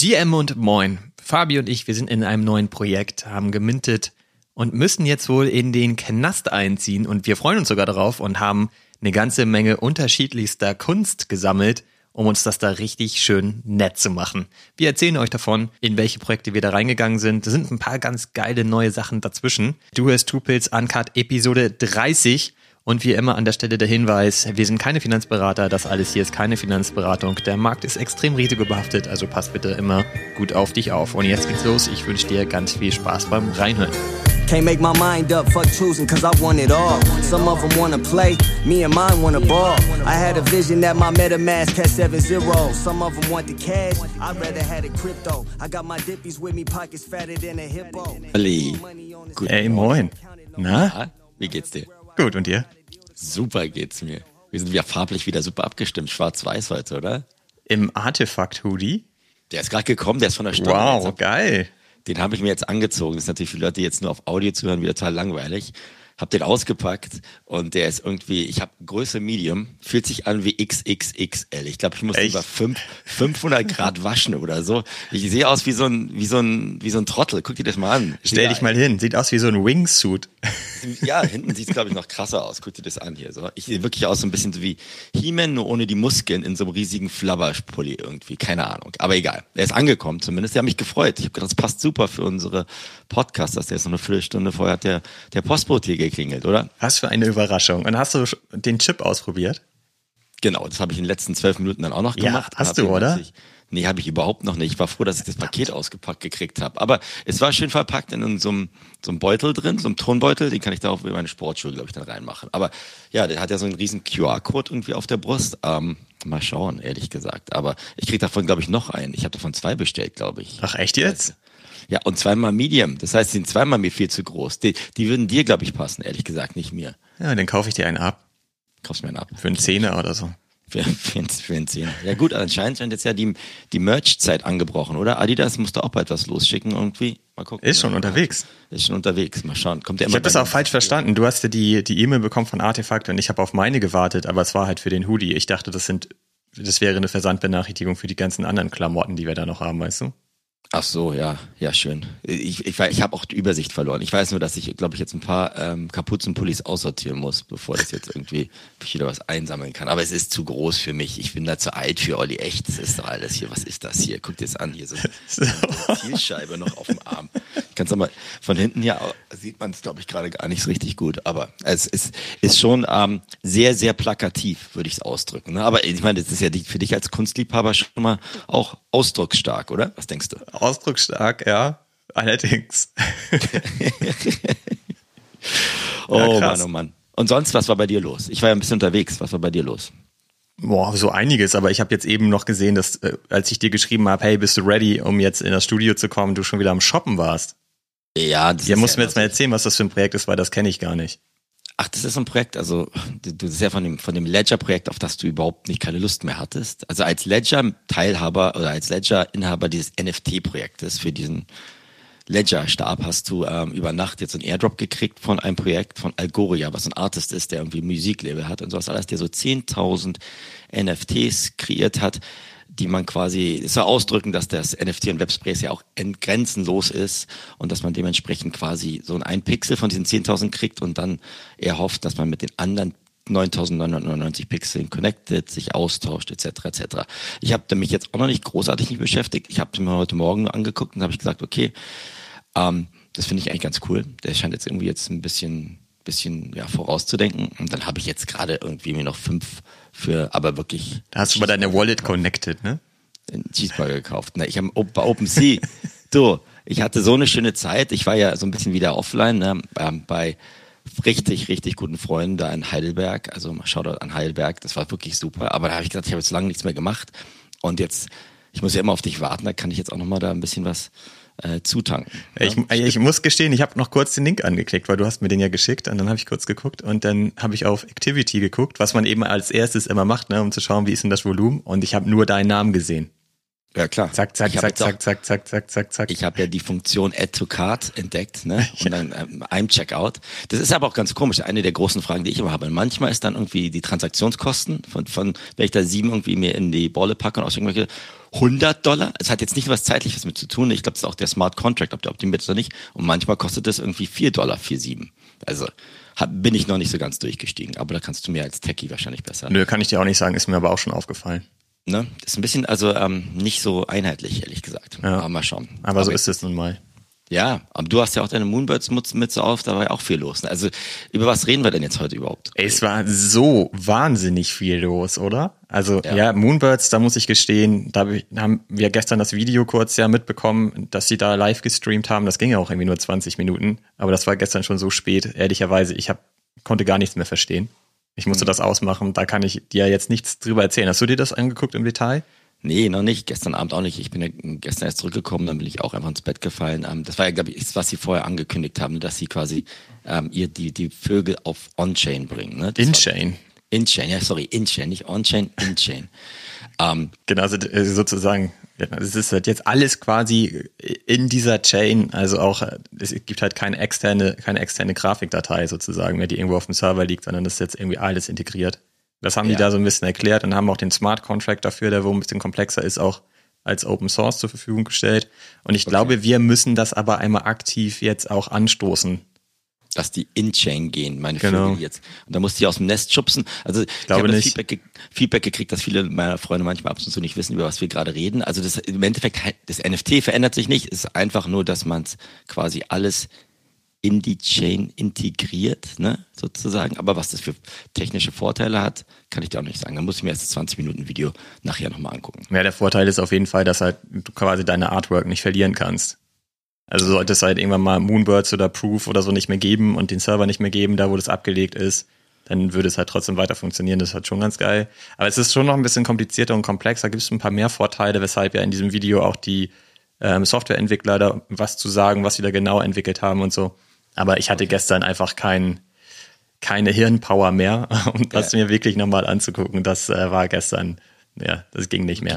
GM und Moin. Fabi und ich, wir sind in einem neuen Projekt, haben gemintet und müssen jetzt wohl in den Knast einziehen und wir freuen uns sogar darauf und haben eine ganze Menge unterschiedlichster Kunst gesammelt, um uns das da richtig schön nett zu machen. Wir erzählen euch davon, in welche Projekte wir da reingegangen sind. Da sind ein paar ganz geile neue Sachen dazwischen. Du hörst Tupils Uncut Episode 30 und wie immer an der Stelle der Hinweis, wir sind keine Finanzberater, das alles hier ist keine Finanzberatung. Der Markt ist extrem risikobehaftet, also pass bitte immer gut auf dich auf. Und jetzt geht's los, ich wünsche dir ganz viel Spaß beim Reinhören. Can't make my mind up, fuck choosing, cause I want it all. Some of them wanna play, me and mine wanna ball. I had a vision that my MetaMask had seven zeros. Some of them want the cash, I'd rather had it crypto. I got my dippies with me, pockets fatter than a hippo. Ali. Ey, moin. Na? Wie geht's dir? Gut, und dir? Super geht's mir. Wir sind ja farblich wieder super abgestimmt. Schwarz-Weiß heute, oder? Im Artefakt-Hoodie? Der ist gerade gekommen, der ist von der Stadt. Wow, geil. Den habe ich mir jetzt angezogen. Das ist natürlich für Leute, die jetzt nur auf Audio zuhören, wieder total langweilig. Hab den ausgepackt und der ist irgendwie, ich habe Größe Medium, fühlt sich an wie XXXL. Ich glaube, ich muss Echt? über fünf, 500 Grad waschen oder so. Ich sehe aus wie so ein, wie so ein, wie so ein Trottel. Guck dir das mal an. Stell dich mal hin, sieht aus wie so ein Wingsuit. Ja, hinten sieht es, glaube ich, noch krasser aus. Guck dir das an hier. So. Ich sehe wirklich aus so ein bisschen so wie He-Man, nur ohne die Muskeln in so einem riesigen Flabberpulli irgendwie. Keine Ahnung. Aber egal. Er ist angekommen zumindest. Der hat mich gefreut. Ich habe gedacht, das passt super für unsere Podcasts. Der ist noch eine Viertelstunde vorher hat der, der Postbote hier geklingelt, oder? Was für eine Überraschung. Und hast du den Chip ausprobiert? Genau, das habe ich in den letzten zwölf Minuten dann auch noch Ja, gemacht. hast Hab du, oder? natürlich- Nee, habe ich überhaupt noch nicht. Ich war froh, dass ich das Paket ausgepackt gekriegt habe. Aber es war schön verpackt in so einem, so einem Beutel drin, so einem Tonbeutel. Den kann ich da auch über meine Sportschuhe, glaube ich, dann reinmachen. Aber ja, der hat ja so einen riesen QR-Code irgendwie auf der Brust. Ähm, mal schauen, ehrlich gesagt. Aber ich krieg davon, glaube ich, noch einen. Ich habe davon zwei bestellt, glaube ich. Ach, echt jetzt? Ja, und zweimal Medium. Das heißt, die sind zweimal mir viel zu groß. Die, die würden dir, glaube ich, passen, ehrlich gesagt, nicht mir. Ja, dann kaufe ich dir einen ab. Kaufst mir einen ab. Für einen Zehner oder so. Für, für, einen- für einen Zehner. Ja gut, anscheinend scheint jetzt ja die, die Merch-Zeit angebrochen, oder? Adidas musste auch bald was losschicken irgendwie. Mal gucken. Ist schon unterwegs. Ist schon unterwegs. Mal schauen. Kommt der Ich immer habe das auch falsch verstanden. Du hast ja die die E-Mail bekommen von Artefakt und ich habe auf meine gewartet, aber es war halt für den Hoodie. Ich dachte, das sind das wäre eine Versandbenachrichtigung für die ganzen anderen Klamotten, die wir da noch haben, weißt du? Ach so, ja, ja, schön. Ich, ich, ich habe auch die Übersicht verloren. Ich weiß nur, dass ich, glaube ich, jetzt ein paar ähm, Kapuzenpullis aussortieren muss, bevor das jetzt irgendwie ich wieder was einsammeln kann. Aber es ist zu groß für mich. Ich bin da zu alt für Olli. Echt, das ist doch alles hier. Was ist das hier? Guck dir das an. Hier so eine Zielscheibe noch auf dem Arm. Kannst du mal von hinten hier sieht man es, glaube ich, gerade gar nicht so richtig gut. Aber es ist, ist schon ähm, sehr, sehr plakativ, würde ich es ausdrücken. Ne? Aber ich meine, das ist ja für dich als Kunstliebhaber schon mal auch ausdrucksstark, oder? Was denkst du? Ausdrucksstark, ja. Allerdings. Oh krass. Mann, oh Mann. Und sonst, was war bei dir los? Ich war ja ein bisschen unterwegs. Was war bei dir los? Boah, so einiges, aber ich habe jetzt eben noch gesehen, dass äh, als ich dir geschrieben habe, hey, bist du ready, um jetzt in das Studio zu kommen, du schon wieder am Shoppen warst. Ja, das Ja, ist musst du mir jetzt mal erzählen, was das für ein Projekt ist, weil das kenne ich gar nicht. Ach, das ist ein Projekt, also du, du das ist ja von dem, von dem Ledger-Projekt, auf das du überhaupt nicht keine Lust mehr hattest. Also als Ledger-Teilhaber oder als Ledger-Inhaber dieses NFT-Projektes für diesen Ledger-Stab hast du ähm, über Nacht jetzt einen Airdrop gekriegt von einem Projekt von Algoria, was ein Artist ist, der irgendwie Musiklabel hat und sowas alles, der so 10.000 NFTs kreiert hat, die man quasi, es soll ausdrücken, dass das NFT und Webspace ja auch grenzenlos ist und dass man dementsprechend quasi so ein Pixel von diesen 10.000 kriegt und dann eher hofft, dass man mit den anderen 9.999 Pixeln connected, sich austauscht, etc. etc. Ich habe mich jetzt auch noch nicht großartig nicht beschäftigt. Ich habe mir heute Morgen nur angeguckt und habe ich gesagt, okay, ähm, das finde ich eigentlich ganz cool. Der scheint jetzt irgendwie jetzt ein bisschen, bisschen ja, vorauszudenken. Und dann habe ich jetzt gerade irgendwie mir noch fünf für, aber wirklich Da hast du mal deine Wallet connected, ne? einen Cheeseburger gekauft. Na, ich habe bei OpenSea. du, ich hatte so eine schöne Zeit. Ich war ja so ein bisschen wieder offline ne, ähm, bei richtig, richtig guten Freunden da in Heidelberg. Also Shoutout an Heidelberg. Das war wirklich super. Aber da habe ich gesagt, ich habe jetzt lange nichts mehr gemacht. Und jetzt, ich muss ja immer auf dich warten. Da kann ich jetzt auch noch mal da ein bisschen was äh, zutanken. Ich, ich muss gestehen, ich habe noch kurz den Link angeklickt, weil du hast mir den ja geschickt und dann habe ich kurz geguckt und dann habe ich auf Activity geguckt, was man eben als erstes immer macht, ne, um zu schauen, wie ist denn das Volumen und ich habe nur deinen Namen gesehen. Ja, klar. Zack, zack, zack, auch- zack, zack, zack, zack, zack, zack. Ich habe ja die Funktion Add to Cart entdeckt, ne? Und dann ähm, einem Checkout. Das ist aber auch ganz komisch. Eine der großen Fragen, die ich immer habe. Manchmal ist dann irgendwie die Transaktionskosten von, von wenn ich da sieben irgendwie mir in die Bolle packe und ausschenken möchte, 100 Dollar. Es hat jetzt nicht was zeitliches mit zu tun. Ich glaube, das ist auch der Smart Contract, ob der optimiert ist oder nicht. Und manchmal kostet das irgendwie 4 Dollar, 4,7. Also hab, bin ich noch nicht so ganz durchgestiegen. Aber da kannst du mir als Techie wahrscheinlich besser. Nö, kann ich dir auch nicht sagen, ist mir aber auch schon aufgefallen. Ne? Das ist ein bisschen, also ähm, nicht so einheitlich, ehrlich gesagt. Ja. Aber mal schauen. Aber so ist es nun mal. Ja, aber du hast ja auch deine Moonbirds-Mütze auf, da war ja auch viel los. Also über was reden wir denn jetzt heute überhaupt? Es war so wahnsinnig viel los, oder? Also ja, Ja. Moonbirds, da muss ich gestehen, da haben wir gestern das Video kurz ja mitbekommen, dass sie da live gestreamt haben. Das ging ja auch irgendwie nur 20 Minuten, aber das war gestern schon so spät. Ehrlicherweise, ich hab, konnte gar nichts mehr verstehen. Ich musste das ausmachen, da kann ich dir jetzt nichts drüber erzählen. Hast du dir das angeguckt im Detail? Nee, noch nicht. Gestern Abend auch nicht. Ich bin ja gestern erst zurückgekommen, dann bin ich auch einfach ins Bett gefallen. Ähm, das war ja, glaube ich, was sie vorher angekündigt haben, dass sie quasi ähm, ihr die, die Vögel auf On-Chain bringen. Ne? In-Chain. In-Chain, ja, sorry, In-Chain, nicht On-Chain, In-Chain. Ähm, Genau, äh, sozusagen, es ist halt jetzt alles quasi in dieser Chain, also auch, äh, es gibt halt keine externe, keine externe Grafikdatei sozusagen mehr, die irgendwo auf dem Server liegt, sondern das ist jetzt irgendwie alles integriert. Das haben die Ja. da so ein bisschen erklärt und haben auch den Smart Contract dafür, der wo ein bisschen komplexer ist, auch als Open Source zur Verfügung gestellt. Und ich glaube, wir müssen das aber einmal aktiv jetzt auch anstoßen. Dass die In-Chain gehen, meine Genau. Vögel jetzt. Und da musste ich aus dem Nest schubsen. Also ich, habe das. Feedback, ge Feedback gekriegt, dass viele meiner Freunde manchmal ab und zu nicht wissen, über was wir gerade reden. Also das im Endeffekt, das NFT verändert sich nicht. Es ist einfach nur, dass man es quasi alles in die Chain integriert, ne, sozusagen. Aber was das für technische Vorteile hat, kann ich dir auch nicht sagen. Da muss ich mir erst das 20 Minuten Video nachher nochmal angucken. Ja, der Vorteil ist auf jeden Fall, dass halt du quasi deine Artwork nicht verlieren kannst. Also sollte es halt irgendwann mal Moonbirds oder Proof oder so nicht mehr geben und den Server nicht mehr geben, da wo das abgelegt ist, dann würde es halt trotzdem weiter funktionieren. Das ist halt schon ganz geil. Aber es ist schon noch ein bisschen komplizierter und komplexer. Gibt es ein paar mehr Vorteile, weshalb ja in diesem Video auch die ähm, Softwareentwickler da was zu sagen, was sie da genau entwickelt haben und so. Aber ich hatte gestern einfach kein, keine Hirnpower mehr, um das mir wirklich nochmal anzugucken. Das äh, war gestern, ja, das ging nicht mehr.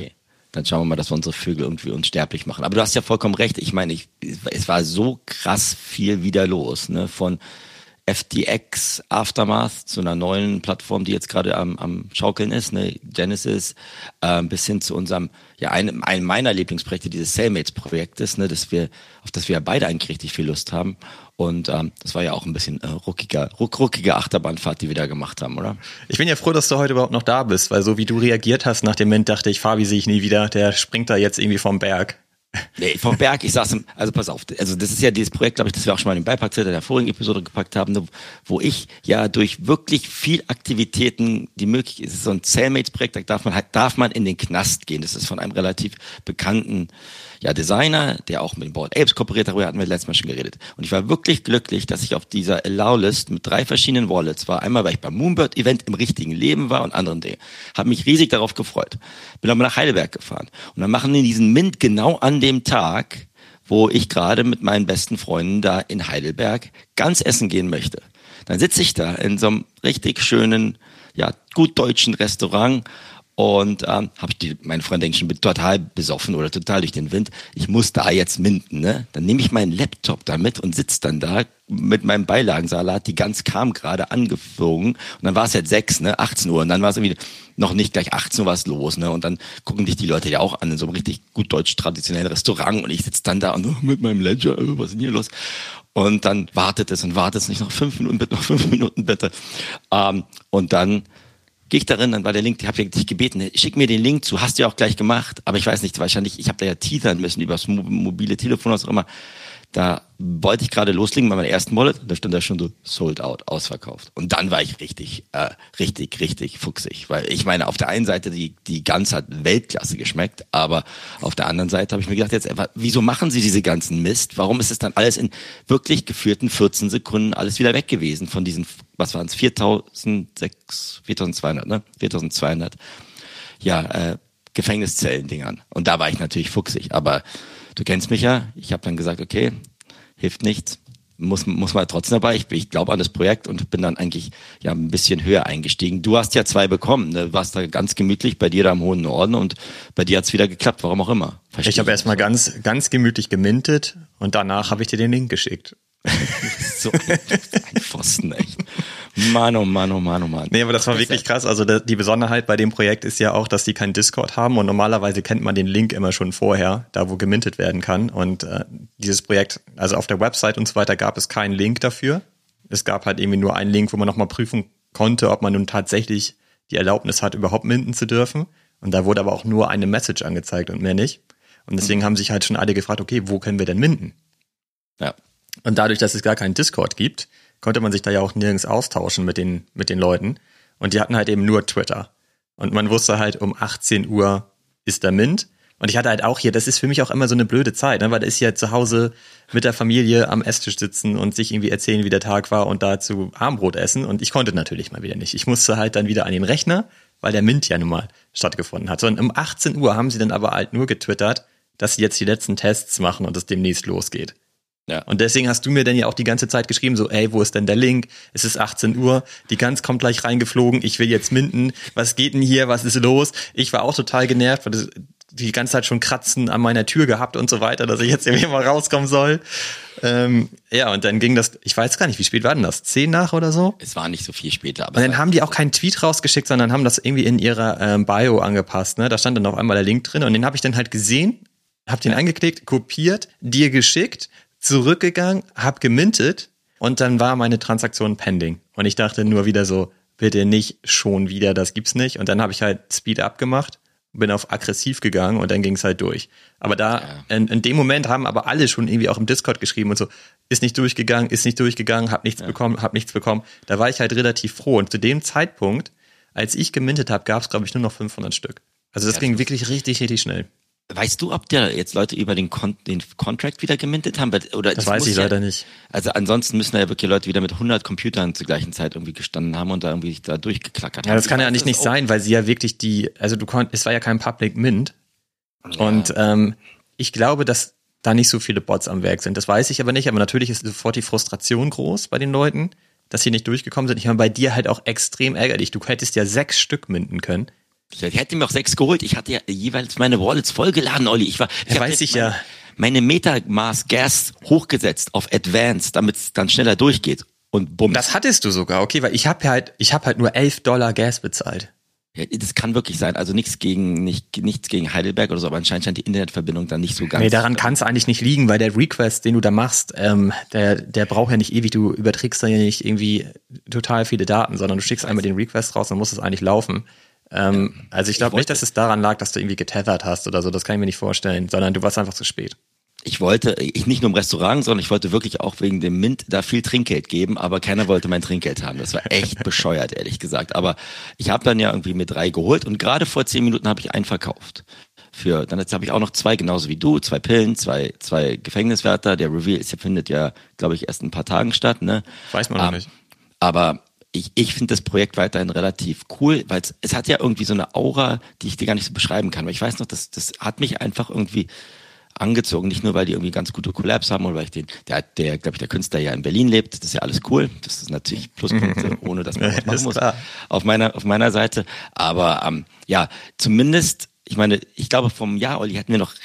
Dann schauen wir mal, dass wir unsere Vögel irgendwie unsterblich machen. Aber du hast ja vollkommen recht. Ich meine, ich, es war so krass viel wieder los, ne? Von FTX Aftermath zu einer neuen Plattform, die jetzt gerade am, am Schaukeln ist, ne? Genesis, ähm, bis hin zu unserem, ja, einem, einem meiner Lieblingsprojekte, dieses Cellmates-Projektes, ne, dass wir, auf das wir ja beide eigentlich richtig viel Lust haben. Und ähm, das war ja auch ein bisschen äh, ruckiger, ruck, ruckige Achterbahnfahrt, die wir da gemacht haben, oder? Ich bin ja froh, dass du heute überhaupt noch da bist, weil so wie du reagiert hast nach dem Moment, dachte ich, Fabi sehe ich nie wieder, der springt da jetzt irgendwie vom Berg. Nee, vom Berg, ich saß im, also pass auf, also das ist ja dieses Projekt, glaube ich, das wir auch schon mal in den Beipackzettel der vorigen Episode gepackt haben, wo ich ja durch wirklich viel Aktivitäten, die möglich ist, so ein Cellmates-Projekt, da darf man halt, darf man in den Knast gehen. Das ist von einem relativ bekannten ja, Designer, der auch mit den Bored Apes kooperiert, darüber hatten wir letztes Mal schon geredet. Und ich war wirklich glücklich, dass ich auf dieser Allow-List mit drei verschiedenen Wallets war. Einmal, weil ich beim Moonbird-Event im richtigen Leben war und anderen Dingen. Habe mich riesig darauf gefreut. Bin aber nach Heidelberg gefahren. Und dann machen die diesen Mint genau an dem Tag, wo ich gerade mit meinen besten Freunden da in Heidelberg ganz essen gehen möchte. Dann sitze ich da in so einem richtig schönen, ja, gut deutschen Restaurant und ähm, habe ich die, meine Freunde schon, bin total besoffen oder total durch den Wind. Ich muss da jetzt minden, ne? Dann nehme ich meinen Laptop da mit und sitze dann da mit meinem Beilagensalat. Die Gans kam gerade angeflogen und dann war es jetzt sechs, ne? 18 Uhr und dann war es irgendwie noch nicht gleich 18 Uhr was los, ne? Und dann gucken dich die Leute ja auch an in so einem richtig gut deutsch traditionellen Restaurant und ich sitze dann da und oh, mit meinem Ledger, oh, was ist denn hier los? Und dann wartet es und wartet es nicht noch fünf Minuten bitte, noch fünf Minuten bitte. Ähm, und dann gehe ich darin, dann war der Link, ich habe ja dich gebeten, ne, schick mir den Link zu, hast du ja auch gleich gemacht, aber ich weiß nicht, wahrscheinlich, ich habe da ja teasern müssen über das mo- mobile Telefon, was auch immer. Da wollte ich gerade loslegen bei meiner ersten Wallet, da stand da schon so sold out, ausverkauft. Und dann war ich richtig, äh, richtig, richtig fuchsig, weil ich meine, auf der einen Seite die die Gans hat Weltklasse geschmeckt, aber auf der anderen Seite habe ich mir gedacht, jetzt wieso machen sie diese ganzen Mist? Warum ist es dann alles in wirklich geführten 14 Sekunden alles wieder weg gewesen von diesen, was waren es, 4.600, 4.200, ne? 4.200, ja, äh, Gefängniszellen-Dingern. Und da war ich natürlich fuchsig, aber du kennst mich ja. Ich habe dann gesagt, okay, hilft nichts. muss, muss man trotzdem dabei. Ich, ich glaube an das Projekt und bin dann eigentlich ja ein bisschen höher eingestiegen. Du hast ja zwei bekommen. Ne? Du warst da ganz gemütlich bei dir da im hohen Norden und bei dir hat's wieder geklappt, warum auch immer. Verstehe ich habe erstmal ganz, ganz gemütlich gemintet und danach habe ich dir den Link geschickt. so ein, ein Pfosten, echt. Mann, oh Mann, oh Mann, oh Mann. Nee, aber das war wirklich krass. Also die Besonderheit bei dem Projekt ist ja auch, dass die keinen Discord haben und normalerweise kennt man den Link immer schon vorher, da wo gemintet werden kann. Und äh, dieses Projekt, also auf der Website und so weiter gab es keinen Link dafür. Es gab halt irgendwie nur einen Link, wo man nochmal prüfen konnte, ob man nun tatsächlich die Erlaubnis hat, überhaupt minten zu dürfen. Und da wurde aber auch nur eine Message angezeigt und mehr nicht. Und deswegen mhm. haben sich halt schon alle gefragt, okay, wo können wir denn minden? Ja. Und dadurch, dass es gar keinen Discord gibt, konnte man sich da ja auch nirgends austauschen mit den, mit den Leuten. Und die hatten halt eben nur Twitter. Und man wusste halt, um 18 Uhr ist der Mint. Und ich hatte halt auch hier, das ist für mich auch immer so eine blöde Zeit, ne? weil da ist ja zu Hause mit der Familie am Esstisch sitzen und sich irgendwie erzählen, wie der Tag war und dazu Armbrot essen. Und ich konnte natürlich mal wieder nicht. Ich musste halt dann wieder an den Rechner, weil der Mint ja nun mal stattgefunden hat. Und um 18 Uhr haben sie dann aber halt nur getwittert, dass sie jetzt die letzten Tests machen und es demnächst losgeht. Ja. Und deswegen hast du mir dann ja auch die ganze Zeit geschrieben, so, ey, wo ist denn der Link? Es ist 18 Uhr, die Gans kommt gleich reingeflogen, ich will jetzt minden, was geht denn hier, was ist los? Ich war auch total genervt, weil das die ganze Zeit schon Kratzen an meiner Tür gehabt und so weiter, dass ich jetzt irgendwie mal rauskommen soll. Ähm, ja, und dann ging das, ich weiß gar nicht, wie spät war denn das? Zehn nach oder so? Es war nicht so viel später. Aber und dann haben die auch keinen Tweet rausgeschickt, sondern haben das irgendwie in ihrer ähm, Bio angepasst. Ne? Da stand dann auf einmal der Link drin und den habe ich dann halt gesehen, hab den ja. angeklickt, kopiert, dir geschickt zurückgegangen, hab gemintet und dann war meine Transaktion pending. Und ich dachte nur wieder so, bitte nicht schon wieder, das gibt's nicht. Und dann habe ich halt Speed up gemacht, bin auf aggressiv gegangen und dann ging's halt durch. Aber da, ja. in, in, dem Moment haben aber alle schon irgendwie auch im Discord geschrieben und so, ist nicht durchgegangen, ist nicht durchgegangen, hab nichts ja. bekommen, hab nichts bekommen. Da war ich halt relativ froh. Und zu dem Zeitpunkt, als ich gemintet habe, gab's glaube ich nur noch 500 Stück. Also das ja, ging wirklich richtig, richtig schnell. Weißt du, ob der jetzt Leute über den, Con den Contract wieder gemintet haben? Oder das weiß ich ja, leider nicht. Also ansonsten müssen ja wirklich Leute wieder mit 100 Computern zur gleichen Zeit irgendwie gestanden haben und da irgendwie da durchgeklackert haben. Ja, das kann ja nicht nicht sein, weil sie ja wirklich die, also du konntest, es war ja kein Public Mint. Ja. Und ähm, ich glaube, dass da nicht so viele Bots am Werk sind. Das weiß ich aber nicht, aber natürlich ist sofort die Frustration groß bei den Leuten, dass sie nicht durchgekommen sind. Ich meine, bei dir halt auch extrem ärgerlich. Du hättest ja sechs Stück minden können. Ich hätte mir auch sechs geholt. Ich hatte ja jeweils meine Wallets vollgeladen, Olli. Ich war, ich ja, weiß ich meine, ja. Meine Metamask Gas hochgesetzt auf Advanced, damit es dann schneller durchgeht. Und bumm. Das hattest du sogar, okay, weil ich habe halt, ich habe halt nur elf Dollar Gas bezahlt. Ja, das kann wirklich sein. Also nichts gegen nicht, nichts gegen Heidelberg oder so, aber anscheinend scheint die Internetverbindung dann nicht so ganz. Nee, daran kann es eigentlich nicht liegen, weil der Request, den du da machst, ähm, der, der braucht ja nicht ewig. Du überträgst da ja nicht irgendwie total viele Daten, sondern du schickst einmal den Request raus, dann muss es eigentlich laufen. Ähm, also ich glaube nicht, dass es daran lag, dass du irgendwie getethert hast oder so, das kann ich mir nicht vorstellen, sondern du warst einfach zu spät. Ich wollte, ich nicht nur im Restaurant, sondern ich wollte wirklich auch wegen dem Mint da viel Trinkgeld geben, aber keiner wollte mein Trinkgeld haben. Das war echt bescheuert, ehrlich gesagt. Aber ich habe dann ja irgendwie mir drei geholt und gerade vor zehn Minuten habe ich einen verkauft. Für, dann habe ich auch noch zwei, genauso wie du, zwei Pillen, zwei, zwei Gefängniswärter. Der Reveal ist, findet ja, glaube ich, erst ein paar Tagen statt. Ne? Weiß man noch um, nicht. Aber ich, ich finde das Projekt weiterhin relativ cool, weil es hat ja irgendwie so eine Aura, die ich dir gar nicht so beschreiben kann. Aber ich weiß noch, das, das hat mich einfach irgendwie angezogen. Nicht nur, weil die irgendwie ganz gute Collabs haben oder weil ich den, der, der glaube ich, der Künstler ja in Berlin lebt. Das ist ja alles cool. Das ist natürlich Pluspunkte, ohne dass man was machen muss. Auf meiner, auf meiner Seite. Aber ähm, ja, zumindest ich meine, ich glaube, vom Jahr, Olli, hatten wir noch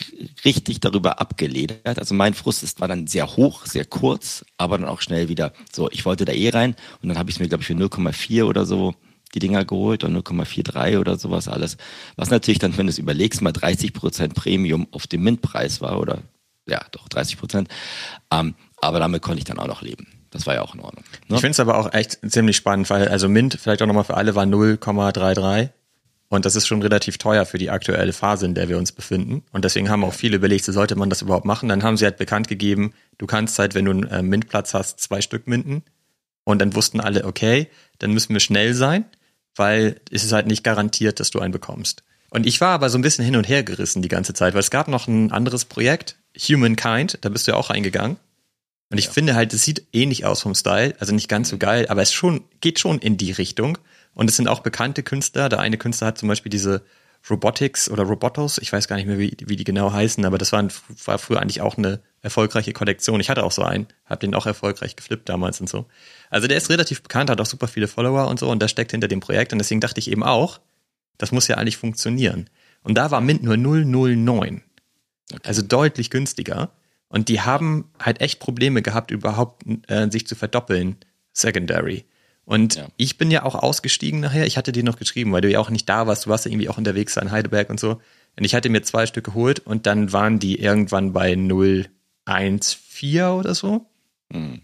richtig darüber abgeledert. Also mein Frust ist, war dann sehr hoch, sehr kurz, aber dann auch schnell wieder so, ich wollte da eh rein und dann habe ich es mir, glaube ich, für 0,4 oder so die Dinger geholt und 0,43 oder sowas alles. Was natürlich dann, wenn du es überlegst, mal 30 Prozent Premium auf dem Mintpreis war oder ja, doch 30 Prozent. Ähm, aber damit konnte ich dann auch noch leben. Das war ja auch in Ordnung. Ne? Ich finde es aber auch echt ziemlich spannend, weil also Mint, vielleicht auch nochmal für alle, war 0,33 und das ist schon relativ teuer für die aktuelle Phase, in der wir uns befinden. Und deswegen haben auch viele überlegt, so sollte man das überhaupt machen. Dann haben sie halt bekannt gegeben, du kannst halt, wenn du einen äh, Mintplatz hast, zwei Stück minten. Und dann wussten alle, okay, dann müssen wir schnell sein, weil es ist halt nicht garantiert, dass du einen bekommst. Und ich war aber so ein bisschen hin und her gerissen die ganze Zeit, weil es gab noch ein anderes Projekt, Humankind, da bist du ja auch reingegangen. Und ich ja. finde halt, es sieht ähnlich aus vom Style, also nicht ganz so geil, aber es schon, geht schon in die Richtung. Und es sind auch bekannte Künstler. Der eine Künstler hat zum Beispiel diese Robotics oder Robotos, ich weiß gar nicht mehr, wie, wie die genau heißen, aber das waren, war früher eigentlich auch eine erfolgreiche Kollektion. Ich hatte auch so einen, habe den auch erfolgreich geflippt damals und so. Also der ist relativ bekannt, hat auch super viele Follower und so und der steckt hinter dem Projekt und deswegen dachte ich eben auch, das muss ja eigentlich funktionieren. Und da war Mint nur 009. Okay. Also deutlich günstiger. Und die haben halt echt Probleme gehabt, überhaupt äh, sich zu verdoppeln, Secondary. Und ja. ich bin ja auch ausgestiegen nachher. Ich hatte dir noch geschrieben, weil du ja auch nicht da warst. Du warst ja irgendwie auch unterwegs in Heidelberg und so. Und ich hatte mir zwei Stück geholt und dann waren die irgendwann bei 014 oder so. Mhm.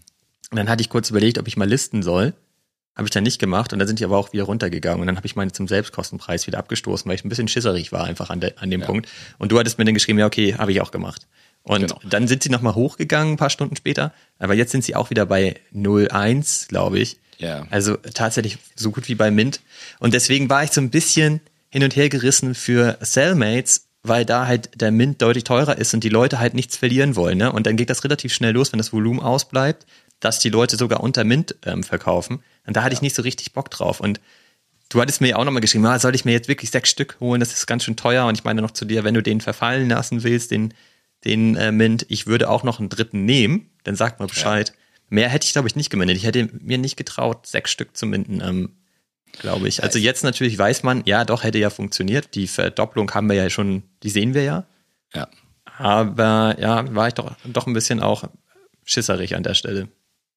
Und dann hatte ich kurz überlegt, ob ich mal listen soll. Habe ich dann nicht gemacht und dann sind die aber auch wieder runtergegangen und dann habe ich meine zum Selbstkostenpreis wieder abgestoßen, weil ich ein bisschen schisserig war einfach an, de, an dem ja. Punkt. Und du hattest mir dann geschrieben, ja okay, habe ich auch gemacht. Und genau. dann sind sie nochmal hochgegangen, ein paar Stunden später. Aber jetzt sind sie auch wieder bei 01, glaube ich. Ja. Also tatsächlich so gut wie bei Mint. Und deswegen war ich so ein bisschen hin und her gerissen für Cellmates, weil da halt der Mint deutlich teurer ist und die Leute halt nichts verlieren wollen. Ne? Und dann geht das relativ schnell los, wenn das Volumen ausbleibt, dass die Leute sogar unter Mint ähm, verkaufen. Und da hatte ja. ich nicht so richtig Bock drauf. Und du hattest mir ja auch nochmal geschrieben, ah, soll ich mir jetzt wirklich sechs Stück holen? Das ist ganz schön teuer. Und ich meine noch zu dir, wenn du den verfallen lassen willst, den, den äh, Mint, ich würde auch noch einen dritten nehmen, dann sag mal Bescheid. Ja. Mehr hätte ich, glaube ich, nicht gemintet. Ich hätte mir nicht getraut, sechs Stück zu minden, ähm, glaube ich. Also jetzt natürlich weiß man, ja, doch, hätte ja funktioniert. Die Verdopplung haben wir ja schon, die sehen wir ja. Ja. Aber ja, war ich doch, doch ein bisschen auch schisserig an der Stelle.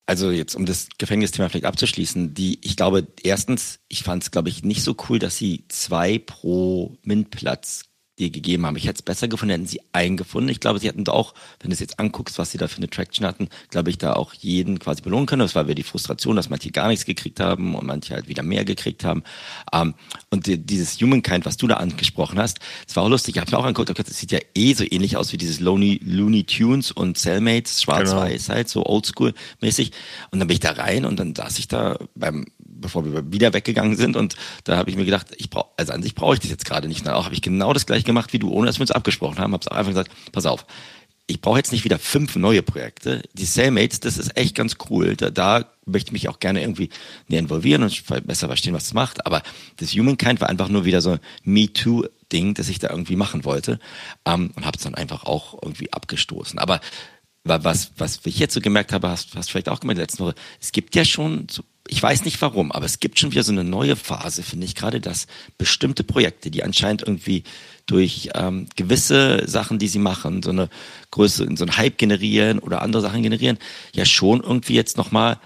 Also jetzt, um das Gefängnisthema vielleicht abzuschließen, die, ich glaube, erstens, ich fand es, glaube ich, nicht so cool, dass sie zwei pro MINT-Platz dir gegeben haben. Ich hätte es besser gefunden, hätten sie eingefunden. Ich glaube, sie hätten da auch, wenn du es jetzt anguckst, was sie da für eine Traction hatten, glaube ich, da auch jeden quasi belohnen können. Das war wieder die Frustration, dass manche gar nichts gekriegt haben und manche halt wieder mehr gekriegt haben. Ähm, und die, dieses Humankind, was du da angesprochen hast, das war auch lustig. Ich habe mir auch angeguckt, okay, das sieht ja eh so ähnlich aus wie dieses Looney, Looney Tunes und Cellmates, schwarz-weiß genau. halt, so oldschool-mäßig. Und dann bin ich da rein und dann saß ich da beim bevor wir wieder weggegangen sind. Und da habe ich mir gedacht, ich brauche, also an sich brauche ich das jetzt gerade nicht. Auch habe ich genau das gleiche gemacht wie du, ohne dass wir uns abgesprochen haben. Habe es einfach gesagt, pass auf, ich brauche jetzt nicht wieder fünf neue Projekte. Die Cellmates, das ist echt ganz cool. Da, da möchte ich mich auch gerne irgendwie näher involvieren und besser verstehen, was es macht. Aber das Humankind war einfach nur wieder so ein Me-Too-Ding, das ich da irgendwie machen wollte. Ähm, und habe es dann einfach auch irgendwie abgestoßen. Aber was, was ich jetzt so gemerkt habe, hast, hast du vielleicht auch gemerkt letzte Woche, es gibt ja schon so ich weiß nicht warum, aber es gibt schon wieder so eine neue Phase, finde ich, gerade, dass bestimmte Projekte, die anscheinend irgendwie durch ähm, gewisse Sachen, die sie machen, so eine Größe, so ein Hype generieren oder andere Sachen generieren, ja schon irgendwie jetzt nochmal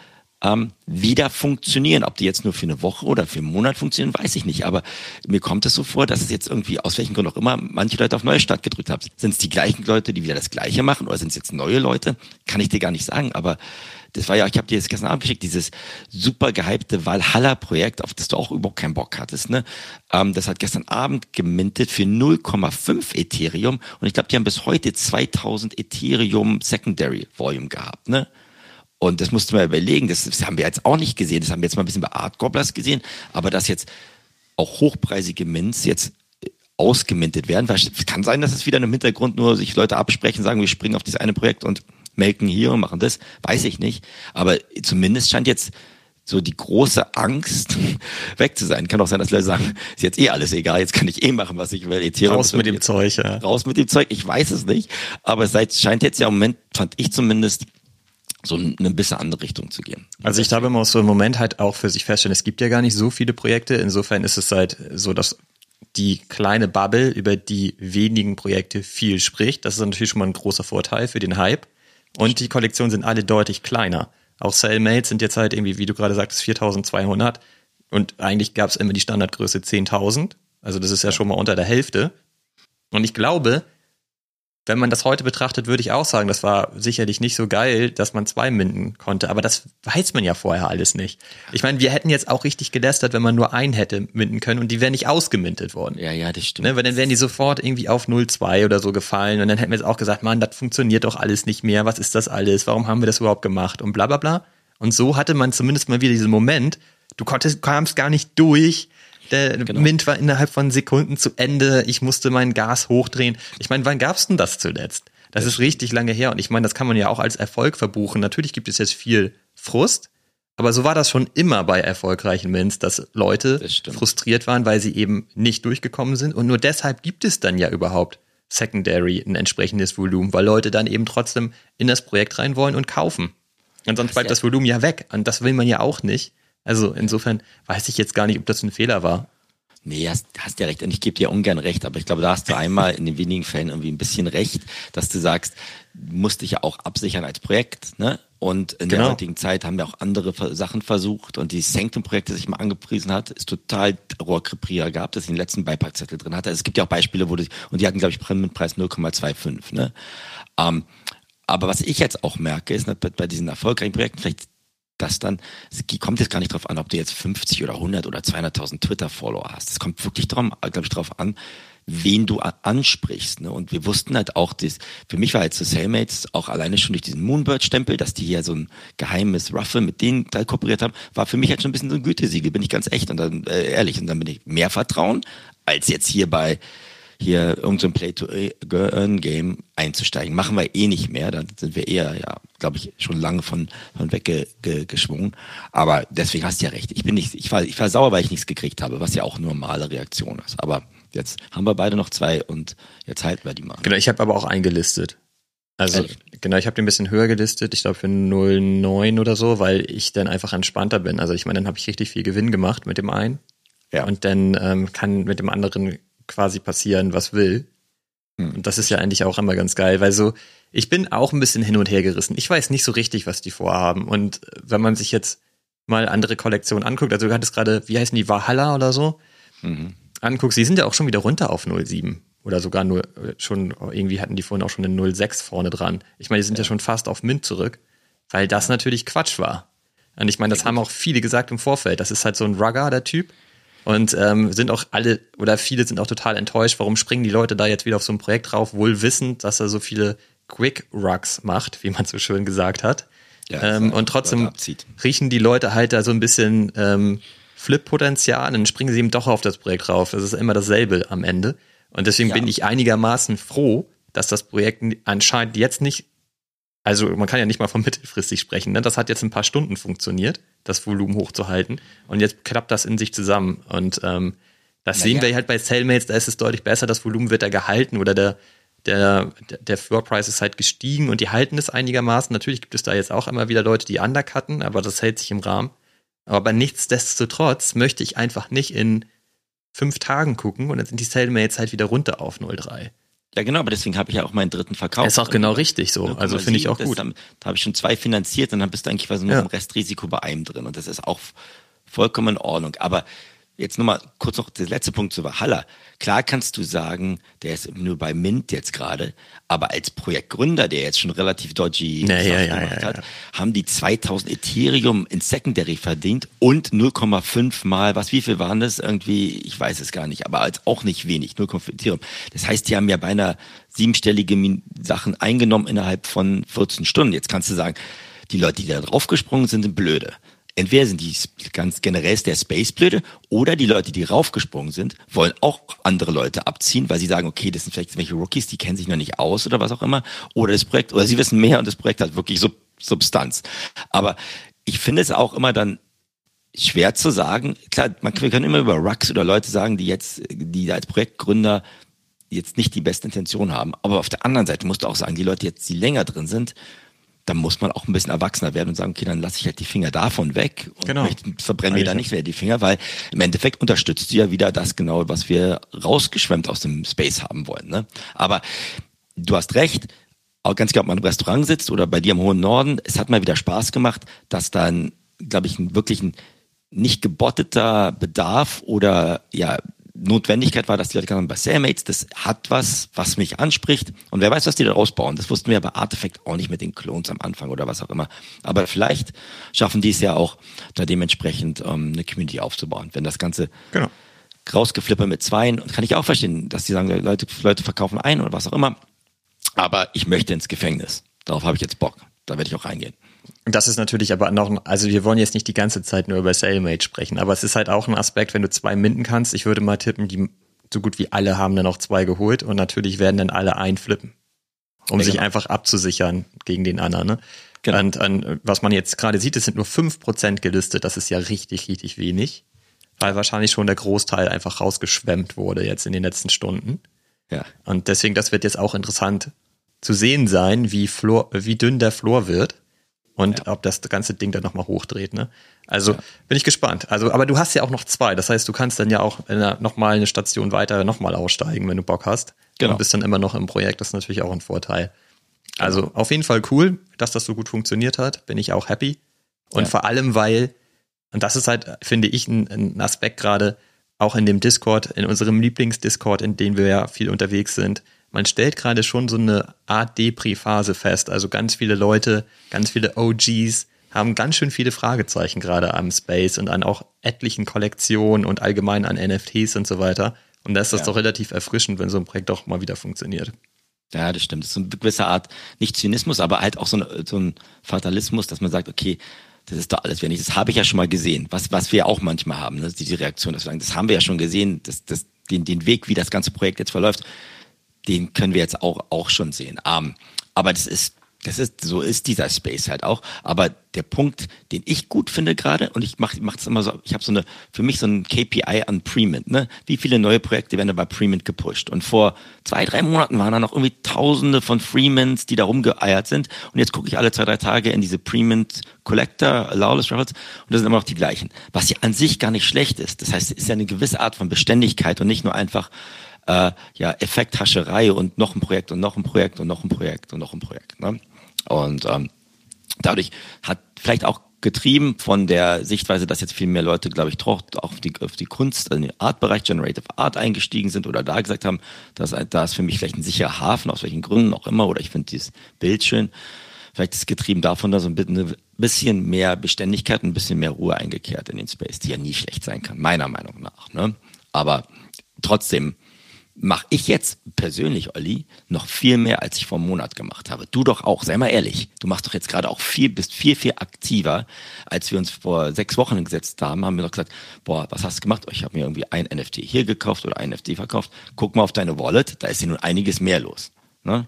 ähm, wieder funktionieren. Ob die jetzt nur für eine Woche oder für einen Monat funktionieren, weiß ich nicht. Aber mir kommt es so vor, dass es jetzt irgendwie, aus welchen Grund auch immer, manche Leute auf Neustart gedrückt haben. Sind es die gleichen Leute, die wieder das Gleiche machen oder sind es jetzt neue Leute? Kann ich dir gar nicht sagen. Aber das war ja, ich habe dir das gestern Abend geschickt, dieses super gehypte Valhalla-Projekt, auf das du auch überhaupt keinen Bock hattest. Ne? Ähm, das hat gestern Abend gemintet für 0,5 Ethereum und ich glaube, die haben bis heute 2000 Ethereum Secondary Volume gehabt. Ne? Und das musst du mal überlegen, das, das haben wir jetzt auch nicht gesehen, das haben wir jetzt mal ein bisschen bei Art Gobblers gesehen, aber dass jetzt auch hochpreisige Mints jetzt äh, ausgemintet werden. Es kann sein, dass es wieder im Hintergrund nur sich Leute absprechen, sagen, wir springen auf dieses eine Projekt und melken hier und machen das, weiß ich nicht. Aber zumindest scheint jetzt so die große Angst weg zu sein. Kann auch sein, dass Leute sagen, ist jetzt eh alles egal, jetzt kann ich eh machen, was ich will. Ethereum raus mit dem Zeug, ja. Raus mit dem Zeug, ich weiß es nicht. Aber es scheint jetzt ja im Moment, fand ich zumindest, so eine bisschen andere Richtung zu gehen. Also ich glaube, man muss so im Moment halt auch für sich feststellen, es gibt ja gar nicht so viele Projekte. Insofern ist es halt so, dass die kleine Bubble über die wenigen Projekte viel spricht. Das ist natürlich schon mal ein großer Vorteil für den Hype. Und die Kollektionen sind alle deutlich kleiner. Auch Cellmates sind jetzt halt irgendwie, wie du gerade sagtest, 4200. Und eigentlich gab es immer die Standardgröße 10.000. Also das ist ja schon mal unter der Hälfte. Und ich glaube, wenn man das heute betrachtet, würde ich auch sagen, das war sicherlich nicht so geil, dass man zwei minden konnte. Aber das weiß man ja vorher alles nicht. Ich meine, wir hätten jetzt auch richtig gelästert, wenn man nur einen hätte minden können und die wären nicht ausgemintet worden. Ja, ja, das stimmt. Ne, weil dann wären die sofort irgendwie auf 0,2 oder so gefallen und dann hätten wir jetzt auch gesagt, Mann, das funktioniert doch alles nicht mehr. Was ist das alles? Warum haben wir das überhaupt gemacht? Und bla, bla, bla. Und so hatte man zumindest mal wieder diesen Moment. Du konntest, kamst gar nicht durch der genau. Mint war innerhalb von Sekunden zu Ende. Ich musste mein Gas hochdrehen. Ich meine, wann gab's denn das zuletzt? Das, das ist richtig lange her. Und ich meine, das kann man ja auch als Erfolg verbuchen. Natürlich gibt es jetzt viel Frust. Aber so war das schon immer bei erfolgreichen Mints, dass Leute das frustriert waren, weil sie eben nicht durchgekommen sind. Und nur deshalb gibt es dann ja überhaupt Secondary ein entsprechendes Volumen, weil Leute dann eben trotzdem in das Projekt rein wollen und kaufen. Und sonst bleibt das Volumen ja weg. Und das will man ja auch nicht. Also insofern weiß ich jetzt gar nicht, ob das ein Fehler war. Nee, hast, hast ja recht. Und ich gebe dir ungern recht, aber ich glaube, da hast du einmal in den wenigen Fällen irgendwie ein bisschen recht, dass du sagst, musst dich ja auch absichern als Projekt, ne? Und in genau. der heutigen Zeit haben wir auch andere Sachen versucht und die Sanctum-Projekt, das ich mal angepriesen hat, ist total Rohrkrepierer gehabt, dass sie den letzten Beipackzettel drin hatte. Also es gibt ja auch Beispiele, wo die, und die hatten, glaube ich, Preis 0,25, ne? Ähm, aber was ich jetzt auch merke, ist bei diesen erfolgreichen Projekten, vielleicht das dann, es kommt jetzt gar nicht drauf an, ob du jetzt 50 oder 100 oder 200.000 Twitter-Follower hast. Es kommt wirklich darum, glaube ich, drauf an, wen du ansprichst. Ne? Und wir wussten halt auch, das, für mich war jetzt so Cellmates auch alleine schon durch diesen Moonbird-Stempel, dass die hier so ein geheimes Ruffle mit denen da kooperiert haben, war für mich halt schon ein bisschen so ein Gütesiegel, bin ich ganz echt und dann äh, ehrlich. Und dann bin ich mehr Vertrauen als jetzt hier bei hier irgendein Play-to-Earn-Game einzusteigen. Machen wir eh nicht mehr. Da sind wir eher, ja, glaube ich, schon lange von, von weggeschwungen. Aber deswegen hast du ja recht. Ich bin nicht, ich war, ich war sauer, weil ich nichts gekriegt habe, was ja auch normale Reaktion ist. Aber jetzt haben wir beide noch zwei und jetzt halten wir die mal. Genau, ich habe aber auch eingelistet. Also Ehrlich? genau, ich habe den ein bisschen höher gelistet, ich glaube für 0,9 oder so, weil ich dann einfach entspannter bin. Also ich meine, dann habe ich richtig viel Gewinn gemacht mit dem einen. Ja. Und dann ähm, kann mit dem anderen quasi passieren, was will. Hm. Und das ist ja eigentlich auch immer ganz geil, weil so, ich bin auch ein bisschen hin und her gerissen. Ich weiß nicht so richtig, was die vorhaben. Und wenn man sich jetzt mal andere Kollektionen anguckt, also du hattest gerade, wie heißen die, Valhalla oder so, mhm. anguckst, die sind ja auch schon wieder runter auf 0,7 oder sogar nur schon, irgendwie hatten die vorhin auch schon eine 0,6 vorne dran. Ich meine, die sind ja. ja schon fast auf Mint zurück, weil das natürlich Quatsch war. Und ich meine, das haben auch viele gesagt im Vorfeld. Das ist halt so ein Rugger, der Typ. Und ähm, sind auch alle oder viele sind auch total enttäuscht, warum springen die Leute da jetzt wieder auf so ein Projekt drauf, wohl wissend, dass er so viele Quick Rucks macht, wie man so schön gesagt hat. Ja, ähm, und trotzdem riechen die Leute halt da so ein bisschen ähm, Flip-Potenzial und dann springen sie eben doch auf das Projekt drauf. Das ist immer dasselbe am Ende. Und deswegen ja. bin ich einigermaßen froh, dass das Projekt anscheinend jetzt nicht, also man kann ja nicht mal von mittelfristig sprechen, ne? das hat jetzt ein paar Stunden funktioniert das Volumen hochzuhalten. Und jetzt klappt das in sich zusammen. Und ähm, das Na sehen wir halt bei Cellmates, da ist es deutlich besser, das Volumen wird da gehalten oder der, der, der Floor Price ist halt gestiegen und die halten es einigermaßen. Natürlich gibt es da jetzt auch immer wieder Leute, die undercutten, aber das hält sich im Rahmen. Aber nichtsdestotrotz möchte ich einfach nicht in fünf Tagen gucken und dann sind die Cellmates halt wieder runter auf 0,3. Ja, genau, aber deswegen habe ich ja auch meinen dritten verkauft. Ist auch genau richtig so. Also finde ich auch gut. Dann, da habe ich schon zwei finanziert und dann bist du eigentlich quasi nur ja. im Restrisiko bei einem drin. Und das ist auch vollkommen in Ordnung. Aber Jetzt nochmal kurz noch der letzte Punkt zu Valhalla. Klar kannst du sagen, der ist nur bei Mint jetzt gerade, aber als Projektgründer, der jetzt schon relativ dodgy ja, ja, ja, gemacht hat, haben die 2000 Ethereum in Secondary verdient und 0,5 mal, was, wie viel waren das irgendwie? Ich weiß es gar nicht, aber als auch nicht wenig, 0,5 Ethereum. Das heißt, die haben ja beinahe siebenstellige Sachen eingenommen innerhalb von 14 Stunden. Jetzt kannst du sagen, die Leute, die da draufgesprungen sind, sind blöde entweder sind die ganz generell der Space blöde oder die Leute, die raufgesprungen sind, wollen auch andere Leute abziehen, weil sie sagen, okay, das sind vielleicht welche Rookies, die kennen sich noch nicht aus oder was auch immer. Oder das Projekt, oder sie wissen mehr und das Projekt hat wirklich Sub Substanz. Aber ich finde es auch immer dann schwer zu sagen. Klar, man, wir können immer über Rucks oder Leute sagen, die jetzt, die als Projektgründer jetzt nicht die beste Intention haben. Aber auf der anderen Seite musst du auch sagen, die Leute, jetzt, die länger drin sind, dann muss man auch ein bisschen erwachsener werden und sagen, okay, dann lasse ich halt die Finger davon weg und genau. verbrenne mir da nicht mehr die Finger, weil im Endeffekt unterstützt du ja wieder das genau, was wir rausgeschwemmt aus dem Space haben wollen. Ne? Aber du hast recht, auch ganz egal, ob man im Restaurant sitzt oder bei dir im hohen Norden, es hat mal wieder Spaß gemacht, dass dann, glaube ich, ein, wirklich ein nicht gebotteter Bedarf oder ja Notwendigkeit war, dass die Leute gesagt haben, bei Cellmates, das hat was, was mich anspricht. Und wer weiß, was die da rausbauen. Das wussten wir bei Artifact auch nicht mit den Clones am Anfang oder was auch immer. Aber vielleicht schaffen die es ja auch, da dementsprechend ähm, eine Community aufzubauen. Wenn das Ganze genau. rausgeflippert mit Zweien, und kann ich auch verstehen, dass die sagen, Leute, Leute verkaufen ein oder was auch immer. Aber ich möchte ins Gefängnis. Darauf habe ich jetzt Bock. Da werde ich auch reingehen. Das ist natürlich aber noch, also wir wollen jetzt nicht die ganze Zeit nur über Sailmate sprechen, aber es ist halt auch ein Aspekt, wenn du zwei minden kannst. Ich würde mal tippen, die so gut wie alle haben dann auch zwei geholt und natürlich werden dann alle einflippen, um ja, sich genau. einfach abzusichern gegen den anderen. Ne? Genau. Und, und was man jetzt gerade sieht, es sind nur fünf Prozent gelistet. Das ist ja richtig, richtig wenig, weil wahrscheinlich schon der Großteil einfach rausgeschwemmt wurde jetzt in den letzten Stunden. Ja. Und deswegen, das wird jetzt auch interessant zu sehen sein, wie, Floor, wie dünn der Floor wird und ja. ob das ganze Ding dann nochmal hochdreht. Ne? Also ja. bin ich gespannt. Also, aber du hast ja auch noch zwei. Das heißt, du kannst dann ja auch nochmal eine Station weiter nochmal aussteigen, wenn du Bock hast. Genau. Und bist dann immer noch im Projekt. Das ist natürlich auch ein Vorteil. Also auf jeden Fall cool, dass das so gut funktioniert hat. Bin ich auch happy. Und ja. vor allem, weil, und das ist halt, finde ich, ein, ein Aspekt gerade, auch in dem Discord, in unserem Lieblings-Discord, in dem wir ja viel unterwegs sind, man stellt gerade schon so eine Art Depri-Phase fest. Also ganz viele Leute, ganz viele OGs haben ganz schön viele Fragezeichen gerade am Space und an auch etlichen Kollektionen und allgemein an NFTs und so weiter. Und da ist das ja. doch relativ erfrischend, wenn so ein Projekt doch mal wieder funktioniert. Ja, das stimmt. Das ist eine gewisse Art, nicht Zynismus, aber halt auch so ein, so ein Fatalismus, dass man sagt, okay, das ist doch alles wenn ich, Das habe ich ja schon mal gesehen. Was, was wir auch manchmal haben, ne? die, die Reaktion, dass wir sagen, das haben wir ja schon gesehen, das, das, den, den Weg, wie das ganze Projekt jetzt verläuft den können wir jetzt auch, auch schon sehen. Ähm, aber das ist, das ist, so ist dieser Space halt auch. Aber der Punkt, den ich gut finde gerade, und ich mache es immer so, ich habe so eine, für mich so ein KPI an Premint, ne? Wie viele neue Projekte werden da bei Premint gepusht? Und vor zwei, drei Monaten waren da noch irgendwie tausende von Freemans, die da rumgeeiert sind. Und jetzt gucke ich alle zwei, drei Tage in diese Premint Collector, Lawless Raffles, und das sind immer noch die gleichen. Was ja an sich gar nicht schlecht ist. Das heißt, es ist ja eine gewisse Art von Beständigkeit und nicht nur einfach, äh, ja, Effekthascherei und noch ein Projekt und noch ein Projekt und noch ein Projekt und noch ein Projekt. Ne? Und ähm, dadurch hat vielleicht auch getrieben von der Sichtweise, dass jetzt viel mehr Leute, glaube ich, auch auf die, auf die Kunst, also den Artbereich, Generative Art eingestiegen sind oder da gesagt haben, dass da ist für mich vielleicht ein sicherer Hafen, aus welchen Gründen auch immer, oder ich finde dieses Bild schön. Vielleicht ist getrieben davon, dass ein bisschen mehr Beständigkeit, ein bisschen mehr Ruhe eingekehrt in den Space, die ja nie schlecht sein kann, meiner Meinung nach. Ne? Aber trotzdem mache ich jetzt persönlich, Olli, noch viel mehr, als ich vor einem Monat gemacht habe. Du doch auch, sei mal ehrlich. Du machst doch jetzt gerade auch viel, bist viel, viel aktiver, als wir uns vor sechs Wochen gesetzt haben, haben wir doch gesagt, boah, was hast du gemacht? Ich habe mir irgendwie ein NFT hier gekauft oder ein NFT verkauft. Guck mal auf deine Wallet, da ist ja nun einiges mehr los. Ne?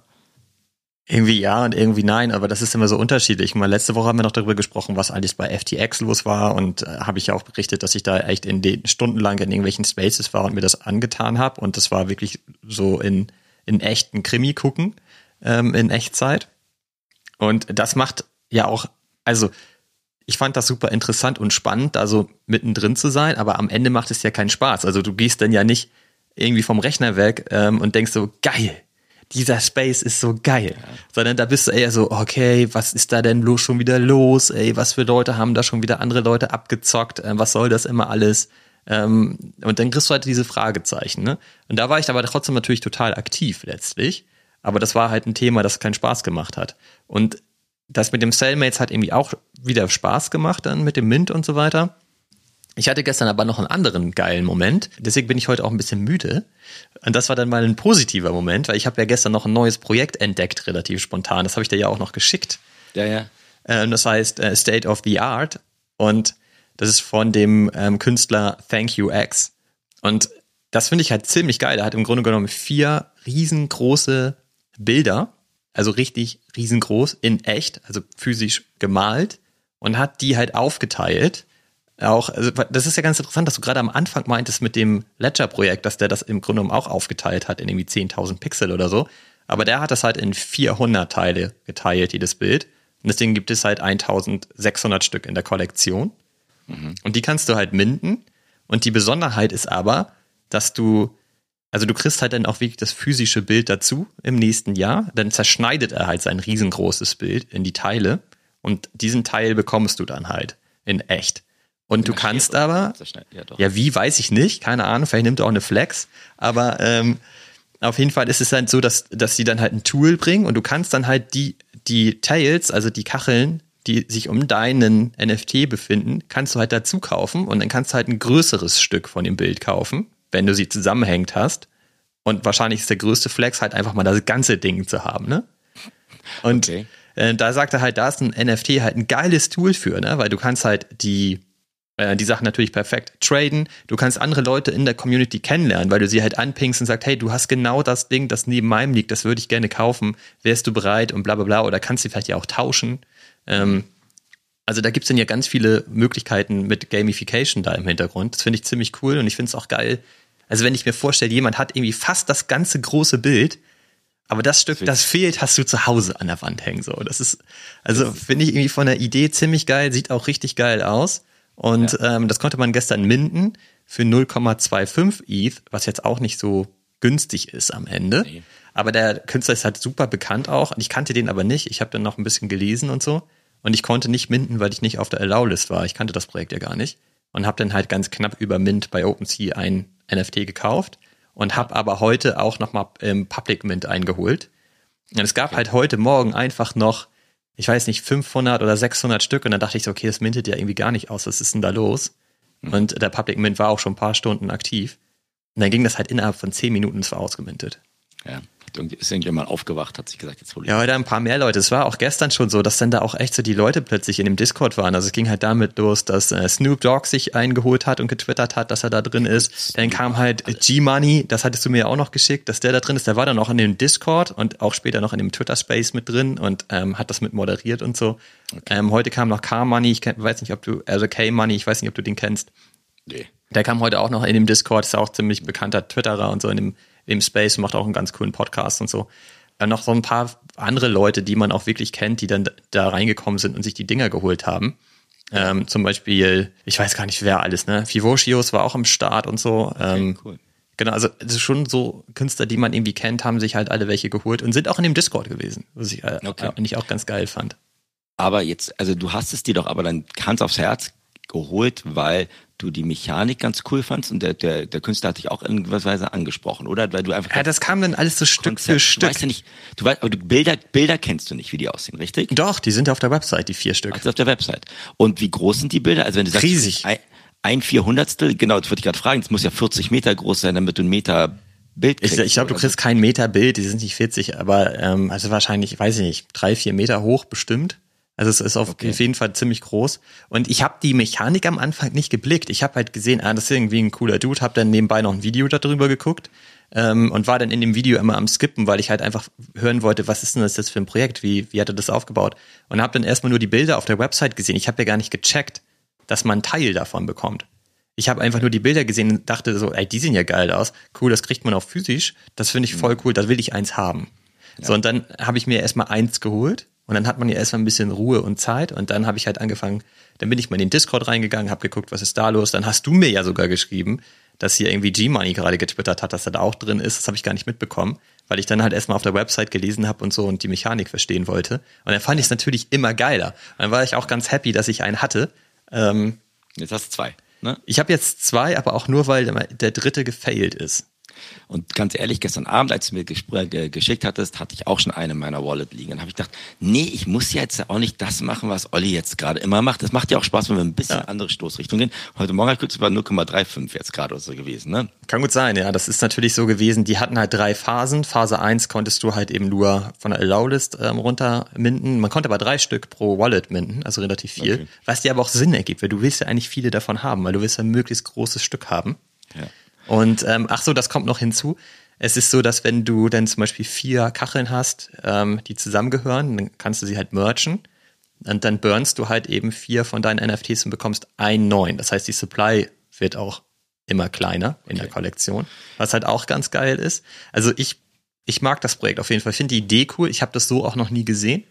Irgendwie ja und irgendwie nein, aber das ist immer so unterschiedlich. Mal letzte Woche haben wir noch darüber gesprochen, was alles bei FTX los war und äh, habe ich ja auch berichtet, dass ich da echt in den stundenlang in irgendwelchen Spaces war und mir das angetan habe und das war wirklich so in in echten Krimi gucken ähm, in Echtzeit und das macht ja auch also ich fand das super interessant und spannend, da so mittendrin zu sein, aber am Ende macht es ja keinen Spaß. Also du gehst dann ja nicht irgendwie vom Rechner weg ähm, und denkst so geil dieser Space ist so geil. Ja. Sondern da bist du eher so, okay, was ist da denn los schon wieder los? Ey, was für Leute haben da schon wieder andere Leute abgezockt? Ähm, was soll das immer alles? Ähm, und dann kriegst du halt diese Fragezeichen. Ne? Und da war ich aber trotzdem natürlich total aktiv letztlich. Aber das war halt ein Thema, das keinen Spaß gemacht hat. Und das mit dem Cellmates hat irgendwie auch wieder Spaß gemacht dann mit dem Mint und so weiter. Ich hatte gestern aber noch einen anderen geilen Moment, deswegen bin ich heute auch ein bisschen müde. Und das war dann mal ein positiver Moment, weil ich habe ja gestern noch ein neues Projekt entdeckt, relativ spontan. Das habe ich dir ja auch noch geschickt. Ja, ja. Ähm, das heißt äh, State of the Art und das ist von dem ähm, Künstler Thank You X. Und das finde ich halt ziemlich geil. Er hat im Grunde genommen vier riesengroße Bilder, also richtig riesengroß, in echt, also physisch gemalt und hat die halt aufgeteilt auch, also das ist ja ganz interessant, dass du gerade am Anfang meintest mit dem Ledger-Projekt, dass der das im Grunde genommen auch aufgeteilt hat in irgendwie 10.000 Pixel oder so. Aber der hat das halt in 400 Teile geteilt, jedes Bild. Und deswegen gibt es halt 1600 Stück in der Kollektion. Mhm. Und die kannst du halt minden. Und die Besonderheit ist aber, dass du, also du kriegst halt dann auch wirklich das physische Bild dazu im nächsten Jahr. Dann zerschneidet er halt sein riesengroßes Bild in die Teile. Und diesen Teil bekommst du dann halt in echt. Und du kannst aber, ja, ja, wie weiß ich nicht, keine Ahnung, vielleicht nimmt er auch eine Flex, aber ähm, auf jeden Fall ist es dann so, dass, dass sie dann halt ein Tool bringen und du kannst dann halt die, die Tails, also die Kacheln, die sich um deinen NFT befinden, kannst du halt dazu kaufen und dann kannst du halt ein größeres Stück von dem Bild kaufen, wenn du sie zusammenhängt hast. Und wahrscheinlich ist der größte Flex halt einfach mal das ganze Ding zu haben, ne? Und okay. äh, da sagt er halt, da ist ein NFT halt ein geiles Tool für, ne? Weil du kannst halt die äh, die Sachen natürlich perfekt traden. Du kannst andere Leute in der Community kennenlernen, weil du sie halt anpingst und sagst, hey, du hast genau das Ding, das neben meinem liegt, das würde ich gerne kaufen. Wärst du bereit und bla bla bla oder kannst du vielleicht ja auch tauschen. Ähm, also da gibt's dann ja ganz viele Möglichkeiten mit Gamification da im Hintergrund. Das finde ich ziemlich cool und ich finde es auch geil, Also wenn ich mir vorstelle, jemand hat irgendwie fast das ganze große Bild, aber das Stück, das fehlt, hast du zu Hause an der Wand hängen. So, das ist, also finde ich irgendwie von der Idee ziemlich geil, sieht auch richtig geil aus. Und ja. ähm, das konnte man gestern minden für 0,25 ETH, was jetzt auch nicht so günstig ist am Ende. Nee. Aber der Künstler ist halt super bekannt auch. Und ich kannte den aber nicht. Ich habe dann noch ein bisschen gelesen und so. Und ich konnte nicht minden, weil ich nicht auf der Allow-List war. Ich kannte das Projekt ja gar nicht. Und habe dann halt ganz knapp über Mint bei OpenSea ein NFT gekauft und habe aber heute auch nochmal im Public Mint eingeholt. Und es gab okay. halt heute Morgen einfach noch, ich weiß nicht, 500 oder 600 Stück und dann dachte ich so, okay, das mintet ja irgendwie gar nicht aus, was ist denn da los? Mhm. Und der Public Mint war auch schon ein paar Stunden aktiv. Und dann ging das halt innerhalb von 10 Minuten, es war ausgemintet. Ja ist irgendjemand aufgewacht, hat sich gesagt, jetzt hol ich. Ja, heute ein paar mehr Leute. Es war auch gestern schon so, dass dann da auch echt so die Leute plötzlich in dem Discord waren. Also es ging halt damit los, dass äh, Snoop Dogg sich eingeholt hat und getwittert hat, dass er da drin ist. Dann kam halt G-Money, das hattest du mir ja auch noch geschickt, dass der da drin ist. Der war dann auch in dem Discord und auch später noch in dem Twitter-Space mit drin und ähm, hat das mit moderiert und so. Okay. Ähm, heute kam noch K-Money, ich weiß nicht, ob du, also K-Money, ich weiß nicht, ob du den kennst. Nee. Der kam heute auch noch in dem Discord, ist auch ziemlich bekannter Twitterer und so in dem im Space und macht auch einen ganz coolen Podcast und so. Dann noch so ein paar andere Leute, die man auch wirklich kennt, die dann da reingekommen sind und sich die Dinger geholt haben. Ähm, zum Beispiel, ich weiß gar nicht wer alles, ne? Fivocios war auch am Start und so. Okay, ähm, cool. Genau, also es ist schon so Künstler, die man irgendwie kennt, haben sich halt alle welche geholt und sind auch in dem Discord gewesen, was ich äh, okay. eigentlich auch ganz geil fand. Aber jetzt, also du hast es dir doch aber dann Hand aufs Herz geholt, weil du die Mechanik ganz cool fandst und der, der, der Künstler hat dich auch in gewisser Weise angesprochen, oder? Weil du einfach. Ja, das kam dann alles so Stück Konzept, für Stück. Du weißt ja nicht, du weißt, aber du Bilder, Bilder kennst du nicht, wie die aussehen, richtig? Doch, die sind auf der Website, die vier Stück. Ach, auf der Website. Und wie groß sind die Bilder? Also wenn du sagst, riesig. Ein, ein Vierhundertstel, genau, das würde ich gerade fragen, das muss ja 40 Meter groß sein, damit du einen Meter Bild kriegst. Ich, ich glaube, du kriegst kein Meter Bild, die sind nicht 40, aber ähm, also wahrscheinlich, weiß ich nicht, drei, vier Meter hoch bestimmt. Also es ist auf okay. jeden Fall ziemlich groß. Und ich habe die Mechanik am Anfang nicht geblickt. Ich habe halt gesehen, ah, das ist irgendwie ein cooler Dude, habe dann nebenbei noch ein Video darüber geguckt ähm, und war dann in dem Video immer am Skippen, weil ich halt einfach hören wollte, was ist denn das jetzt für ein Projekt, wie, wie hat er das aufgebaut? Und habe dann erstmal nur die Bilder auf der Website gesehen. Ich habe ja gar nicht gecheckt, dass man einen Teil davon bekommt. Ich habe einfach nur die Bilder gesehen und dachte so, ey, die sehen ja geil aus. Cool, das kriegt man auch physisch. Das finde ich voll mhm. cool, da will ich eins haben. Ja. So, und dann habe ich mir erstmal eins geholt und dann hat man ja erstmal ein bisschen Ruhe und Zeit und dann habe ich halt angefangen, dann bin ich mal in den Discord reingegangen, habe geguckt, was ist da los. Dann hast du mir ja sogar geschrieben, dass hier irgendwie G-Money gerade getwittert hat, dass er da auch drin ist. Das habe ich gar nicht mitbekommen, weil ich dann halt erstmal auf der Website gelesen habe und so und die Mechanik verstehen wollte. Und dann fand ich es natürlich immer geiler. Und dann war ich auch ganz happy, dass ich einen hatte. Ähm, jetzt hast du zwei. Ne? Ich habe jetzt zwei, aber auch nur, weil der dritte gefailt ist. Und ganz ehrlich, gestern Abend, als du mir geschickt hattest, hatte ich auch schon eine in meiner Wallet liegen. Dann habe ich gedacht, nee, ich muss jetzt auch nicht das machen, was Olli jetzt gerade immer macht. Das macht ja auch Spaß, wenn wir ein bisschen ja. andere Stoßrichtung gehen. Heute Morgen habe ich bei 0,35 jetzt gerade so gewesen. Ne? Kann gut sein, ja. Das ist natürlich so gewesen. Die hatten halt drei Phasen. Phase 1 konntest du halt eben nur von der Allow-List ähm, runter minden. Man konnte aber drei Stück pro Wallet minden, also relativ viel. Okay. Was dir aber auch Sinn ergibt, weil du willst ja eigentlich viele davon haben, weil du willst ja ein möglichst großes Stück haben. Ja. Und ähm, ach so, das kommt noch hinzu. Es ist so, dass wenn du dann zum Beispiel vier Kacheln hast, ähm, die zusammengehören, dann kannst du sie halt merchen. Und dann burnst du halt eben vier von deinen NFTs und bekommst einen neuen. Das heißt, die Supply wird auch immer kleiner in okay. der Kollektion, was halt auch ganz geil ist. Also ich, ich mag das Projekt auf jeden Fall. Ich finde die Idee cool. Ich habe das so auch noch nie gesehen.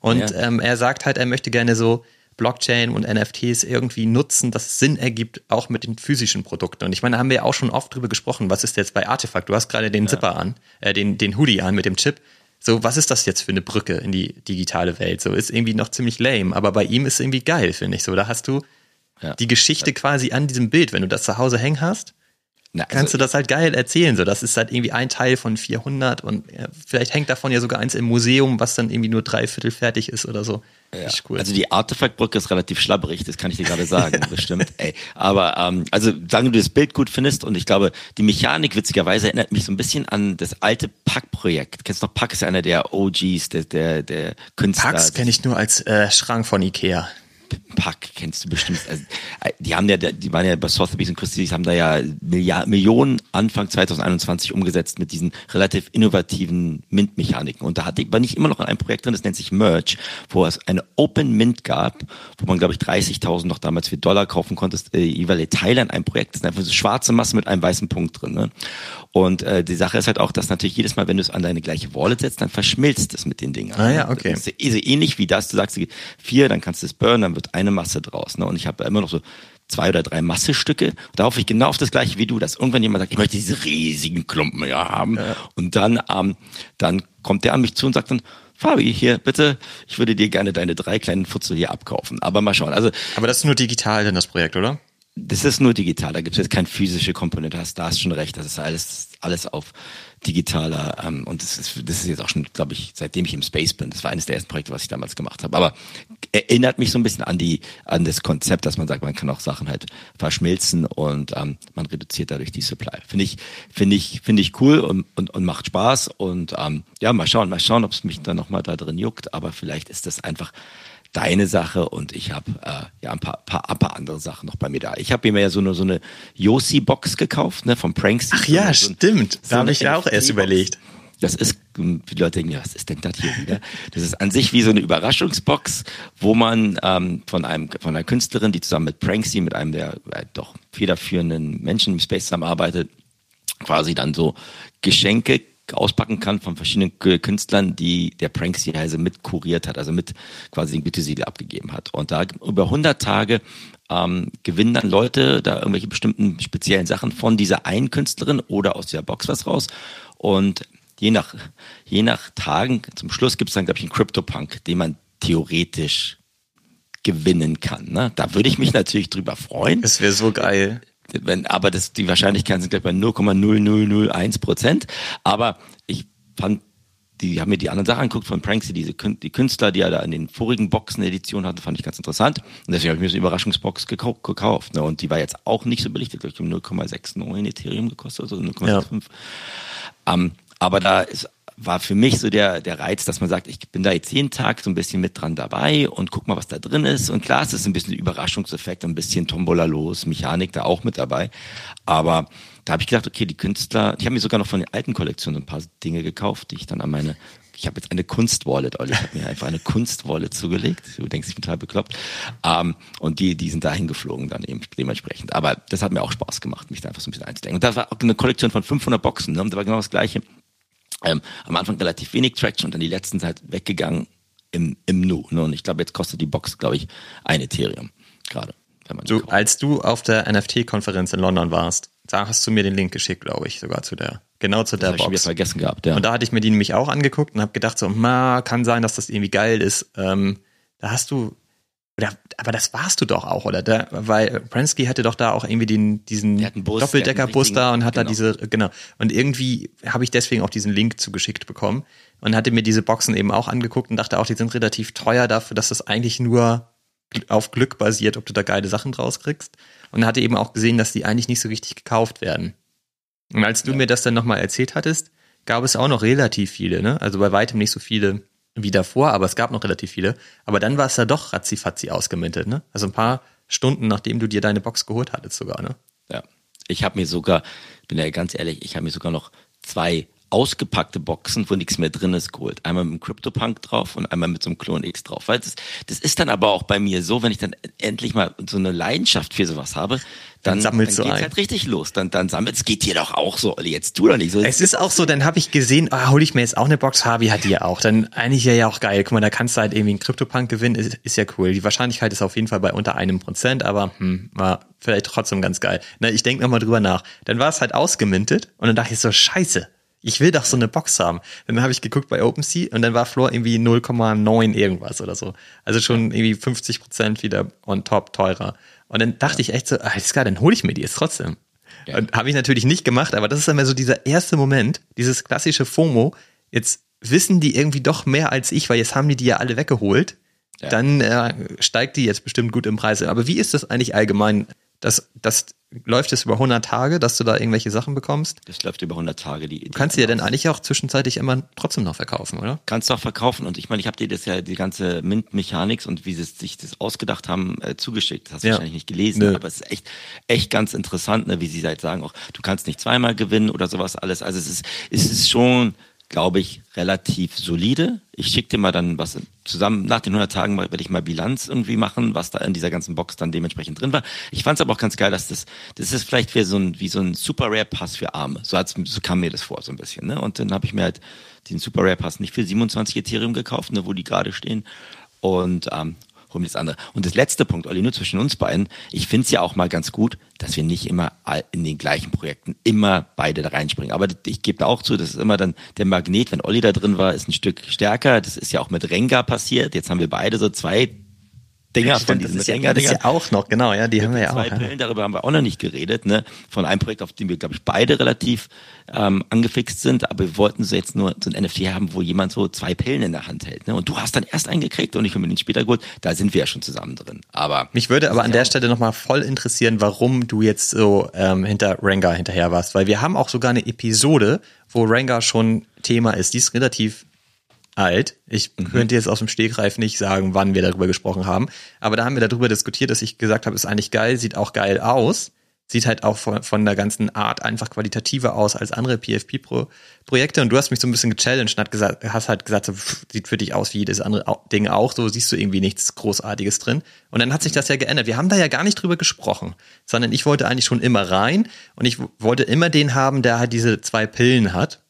Und ja. ähm, er sagt halt, er möchte gerne so Blockchain und NFTs irgendwie nutzen, dass es Sinn ergibt, auch mit den physischen Produkten. Und ich meine, da haben wir ja auch schon oft drüber gesprochen, was ist jetzt bei Artefakt? Du hast gerade den ja. Zipper an, äh, den, den Hoodie an mit dem Chip. So, was ist das jetzt für eine Brücke in die digitale Welt? So, ist irgendwie noch ziemlich lame, aber bei ihm ist es irgendwie geil, finde ich so. Da hast du ja. die Geschichte quasi an diesem Bild. Wenn du das zu Hause hängen hast, na, also kannst du das halt geil erzählen. So, das ist halt irgendwie ein Teil von 400 und ja, vielleicht hängt davon ja sogar eins im Museum, was dann irgendwie nur dreiviertel fertig ist oder so. Ja. Cool. Also die Artefaktbrücke ist relativ schlabberig, das kann ich dir gerade sagen, bestimmt. Ey, aber ähm, also sagen du das Bild gut findest und ich glaube, die Mechanik witzigerweise erinnert mich so ein bisschen an das alte Pack-Projekt. Kennst du noch Pack ist einer der OGs, der der, der Künstler. Packs kenne ich nur als äh, Schrank von Ikea. Pack kennst du bestimmt. Also, äh, die haben ja, die waren ja bei Sotheby's und Christie's haben da ja Milliard, Millionen Anfang 2021 umgesetzt mit diesen relativ innovativen Mint-Mechaniken. Und da hatte ich, war nicht immer noch ein Projekt drin, das nennt sich Merge, wo es eine Open Mint gab, wo man, glaube ich, 30.000 noch damals für Dollar kaufen konnte, äh, jeweilige Teile an einem Projekt. Das ist einfach so schwarze Masse mit einem weißen Punkt drin. Ne? Und äh, die Sache ist halt auch, dass natürlich jedes Mal, wenn du es an deine gleiche Wallet setzt, dann verschmilzt es mit den Dingen. Ah ja, okay. Das ist so ähnlich wie das, du sagst vier, dann kannst du es burnen, dann wird eine Masse draus. Ne? Und ich habe immer noch so zwei oder drei Massestücke. Da hoffe ich genau auf das gleiche wie du, dass irgendwann jemand sagt, ich möchte diese riesigen Klumpen ja haben. Ja. Und dann, ähm, dann kommt der an mich zu und sagt dann, Fabi, hier, bitte, ich würde dir gerne deine drei kleinen Futzel hier abkaufen. Aber mal schauen. Also, Aber das ist nur digital denn das Projekt, oder? Das ist nur digital, da gibt es jetzt keine physische Komponente, hast, da hast schon recht, das ist alles, alles auf digitaler ähm, und das ist, das ist jetzt auch schon, glaube ich, seitdem ich im Space bin, das war eines der ersten Projekte, was ich damals gemacht habe, aber erinnert mich so ein bisschen an die, an das Konzept, dass man sagt, man kann auch Sachen halt verschmilzen und ähm, man reduziert dadurch die Supply. Finde ich, finde ich, finde ich cool und, und, und macht Spaß und ähm, ja, mal schauen, mal schauen, ob es mich dann nochmal da drin juckt, aber vielleicht ist das einfach deine Sache und ich habe äh, ja ein paar, paar, ein paar andere Sachen noch bei mir da. Ich habe mir ja so eine, so eine Yossi-Box gekauft, ne, vom Pranks. Ach ja, so stimmt. So da habe ich ja auch erst überlegt. Das ist, die Leute denken, ja, was ist denn das hier wieder? Das ist an sich wie so eine Überraschungsbox, wo man ähm, von einem von einer Künstlerin, die zusammen mit Pranksy, mit einem der äh, doch federführenden Menschen im Space zusammenarbeitet, quasi dann so Geschenke auspacken kann von verschiedenen Künstlern, die der Pranksy-Heise mit kuriert hat, also mit quasi den Gütesiegel abgegeben hat. Und da über 100 Tage ähm, gewinnen dann Leute da irgendwelche bestimmten speziellen Sachen von dieser einen Künstlerin oder aus dieser Box was raus. Und je nach, je nach Tagen, zum Schluss gibt es dann, glaube ich, einen Crypto-Punk, den man theoretisch gewinnen kann. Ne? Da würde ich mich natürlich drüber freuen. Das wäre so geil wenn, aber das, die Wahrscheinlichkeiten sind gleich bei 0,0001 Prozent. Aber ich fand, die haben mir die anderen Sachen angeguckt von Pranksy, diese die Künstler, die er da in den vorigen Boxen-Editionen hatten, fand ich ganz interessant. Und deswegen habe ich mir so eine Überraschungsbox gekau gekauft. Ne? Und die war jetzt auch nicht so billig, glaube ich 0,69 Ethereum gekostet, also 0,65. Ja. Um, aber da ist war für mich so der, der Reiz, dass man sagt, ich bin da jetzt jeden Tag so ein bisschen mit dran dabei und guck mal, was da drin ist. Und klar, es ist ein bisschen Überraschungseffekt, ein bisschen Tombola los, Mechanik da auch mit dabei. Aber da habe ich gedacht, okay, die Künstler, ich habe mir sogar noch von den alten Kollektionen ein paar Dinge gekauft, die ich dann an meine, ich habe jetzt eine Kunstwallet, Olli, ich habe mir einfach eine Kunstwallet zugelegt. Du denkst, ich bin total bekloppt. Ähm, und die, die sind dahin geflogen dann eben dementsprechend. Aber das hat mir auch Spaß gemacht, mich da einfach so ein bisschen einzudenken. Und da war auch eine Kollektion von 500 Boxen, ne? und da war genau das Gleiche ähm, am Anfang relativ wenig Traction und dann die letzten Zeit weggegangen im, im Nu. Ne? Und ich glaube, jetzt kostet die Box, glaube ich, ein Ethereum gerade. Du, als du auf der NFT-Konferenz in London warst, da hast du mir den Link geschickt, glaube ich, sogar zu der, genau zu der das Box. Ich vergessen gehabt, ja. Und da hatte ich mir die nämlich auch angeguckt und habe gedacht so, ma, kann sein, dass das irgendwie geil ist. Ähm, da hast du oder, aber das warst du doch auch, oder? Da, weil Prensky hatte doch da auch irgendwie den, diesen Doppeldeckerbus da und hat genau. da diese, genau. Und irgendwie habe ich deswegen auch diesen Link zugeschickt bekommen und hatte mir diese Boxen eben auch angeguckt und dachte auch, die sind relativ teuer dafür, dass das eigentlich nur auf Glück basiert, ob du da geile Sachen draus kriegst. Und hatte eben auch gesehen, dass die eigentlich nicht so richtig gekauft werden. Und als du ja. mir das dann nochmal erzählt hattest, gab es auch noch relativ viele, ne? Also bei weitem nicht so viele wie davor, aber es gab noch relativ viele. Aber dann war es ja doch ratzifatzi ausgemintet, ne? Also ein paar Stunden, nachdem du dir deine Box geholt hattest sogar, ne? Ja. Ich habe mir sogar, bin ja ganz ehrlich, ich habe mir sogar noch zwei ausgepackte Boxen, wo nichts mehr drin ist, geholt. Einmal mit einem CryptoPunk drauf und einmal mit so einem Clone X drauf. Weil das, das ist dann aber auch bei mir so, wenn ich dann endlich mal so eine Leidenschaft für sowas habe, dann, dann dann geht's ein. halt richtig los. Dann, dann sammelst, geht dir doch auch so, jetzt tu doch nicht so. Es ist auch so, dann habe ich gesehen, ah, hole ich mir jetzt auch eine Box, Fabi hat die ja auch. Dann eigentlich ja auch geil. Guck mal, da kannst du halt irgendwie einen CryptoPunk gewinnen, ist, ist ja cool. Die Wahrscheinlichkeit ist auf jeden Fall bei unter einem Prozent, aber hm, war vielleicht trotzdem ganz geil. Na, ich denke nochmal drüber nach. Dann war es halt ausgemintet und dann dachte ich so, scheiße, ich will doch so eine Box haben. Dann habe ich geguckt bei OpenSea und dann war Floor irgendwie 0,9 irgendwas oder so. Also schon irgendwie 50 Prozent wieder on top teurer. Und dann dachte ich echt so, alles klar, dann hole ich mir die jetzt trotzdem. Ja. Und habe ich natürlich nicht gemacht, aber das ist immer so dieser erste Moment, dieses klassische FOMO. Jetzt wissen die irgendwie doch mehr als ich, weil jetzt haben die die ja alle weggeholt. Ja. Dann äh, steigt die jetzt bestimmt gut im Preis. Aber wie ist das eigentlich allgemein? Das, das läuft es über 100 Tage, dass du da irgendwelche Sachen bekommst? Das läuft über 100 Tage. Die, die du kannst sie ja dann eigentlich auch zwischenzeitlich immer trotzdem noch verkaufen, oder? Kannst du auch verkaufen. Und ich meine, ich habe dir das ja, die ganze Mint-Mechanik und wie sie sich das ausgedacht haben, äh, zugeschickt. Das hast du ja. wahrscheinlich nicht gelesen, Nö. aber es ist echt, echt ganz interessant, ne, wie sie halt sagen, auch du kannst nicht zweimal gewinnen oder sowas alles. Also es ist, es ist schon glaube ich, relativ solide. Ich schicke dir mal dann was zusammen. Nach den 100 Tagen werde ich mal Bilanz irgendwie machen, was da in dieser ganzen Box dann dementsprechend drin war. Ich fand es aber auch ganz geil, dass das, das ist vielleicht wie so ein, wie so ein Super Rare Pass für Arme. So, so kam mir das vor, so ein bisschen. Ne? Und dann habe ich mir halt den Super Rare Pass nicht für 27 Ethereum gekauft, ne, wo die gerade stehen. Und ähm, mir das andere. Und das letzte Punkt, Olli, nur zwischen uns beiden. Ich finde es ja auch mal ganz gut, dass wir nicht immer in den gleichen Projekten immer beide da reinspringen. Aber ich gebe da auch zu, das ist immer dann der Magnet, wenn Olli da drin war, ist ein Stück stärker. Das ist ja auch mit Renga passiert. Jetzt haben wir beide so zwei Dinger Stimmt, von diesen das ist, ja, das ist ja auch noch, genau, ja, die haben wir ja zwei auch. Pillen, darüber haben wir auch noch nicht geredet, ne? Von einem Projekt, auf dem wir, glaube ich, beide relativ ähm, angefixt sind, aber wir wollten so jetzt nur so ein NFT haben, wo jemand so zwei Pillen in der Hand hält. Ne? Und du hast dann erst einen gekriegt und ich habe mir den später geholt. Da sind wir ja schon zusammen drin. Aber mich würde aber an der Stelle nochmal voll interessieren, warum du jetzt so ähm, hinter Rengar hinterher warst, weil wir haben auch sogar eine Episode, wo Rengar schon Thema ist. Die ist relativ alt. Ich mhm. könnte jetzt aus dem Stegreif nicht sagen, wann wir darüber gesprochen haben. Aber da haben wir darüber diskutiert, dass ich gesagt habe, ist eigentlich geil, sieht auch geil aus. Sieht halt auch von, von der ganzen Art einfach qualitativer aus als andere PFP-Projekte. Und du hast mich so ein bisschen gechallenged und hast, gesagt, hast halt gesagt, so, pff, sieht für dich aus wie jedes andere Ding auch. So siehst du irgendwie nichts Großartiges drin. Und dann hat sich das ja geändert. Wir haben da ja gar nicht drüber gesprochen, sondern ich wollte eigentlich schon immer rein und ich wollte immer den haben, der halt diese zwei Pillen hat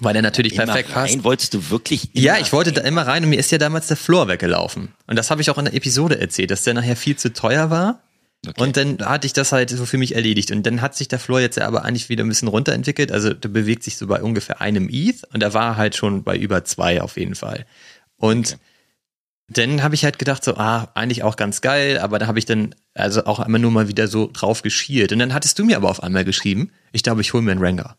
weil er natürlich immer perfekt rein, passt. Wolltest du wirklich? Ja, ich wollte rein? da immer rein und mir ist ja damals der Floor weggelaufen. Und das habe ich auch in der Episode erzählt, dass der nachher viel zu teuer war. Okay. Und dann hatte ich das halt so für mich erledigt. Und dann hat sich der Floor jetzt ja aber eigentlich wieder ein bisschen runterentwickelt. Also der bewegt sich so bei ungefähr einem ETH und er war halt schon bei über zwei auf jeden Fall. Und okay. dann habe ich halt gedacht, so, ah, eigentlich auch ganz geil, aber da habe ich dann also auch einmal nur mal wieder so drauf geschielt. Und dann hattest du mir aber auf einmal geschrieben, ich glaube, ich hole mir einen Ranger.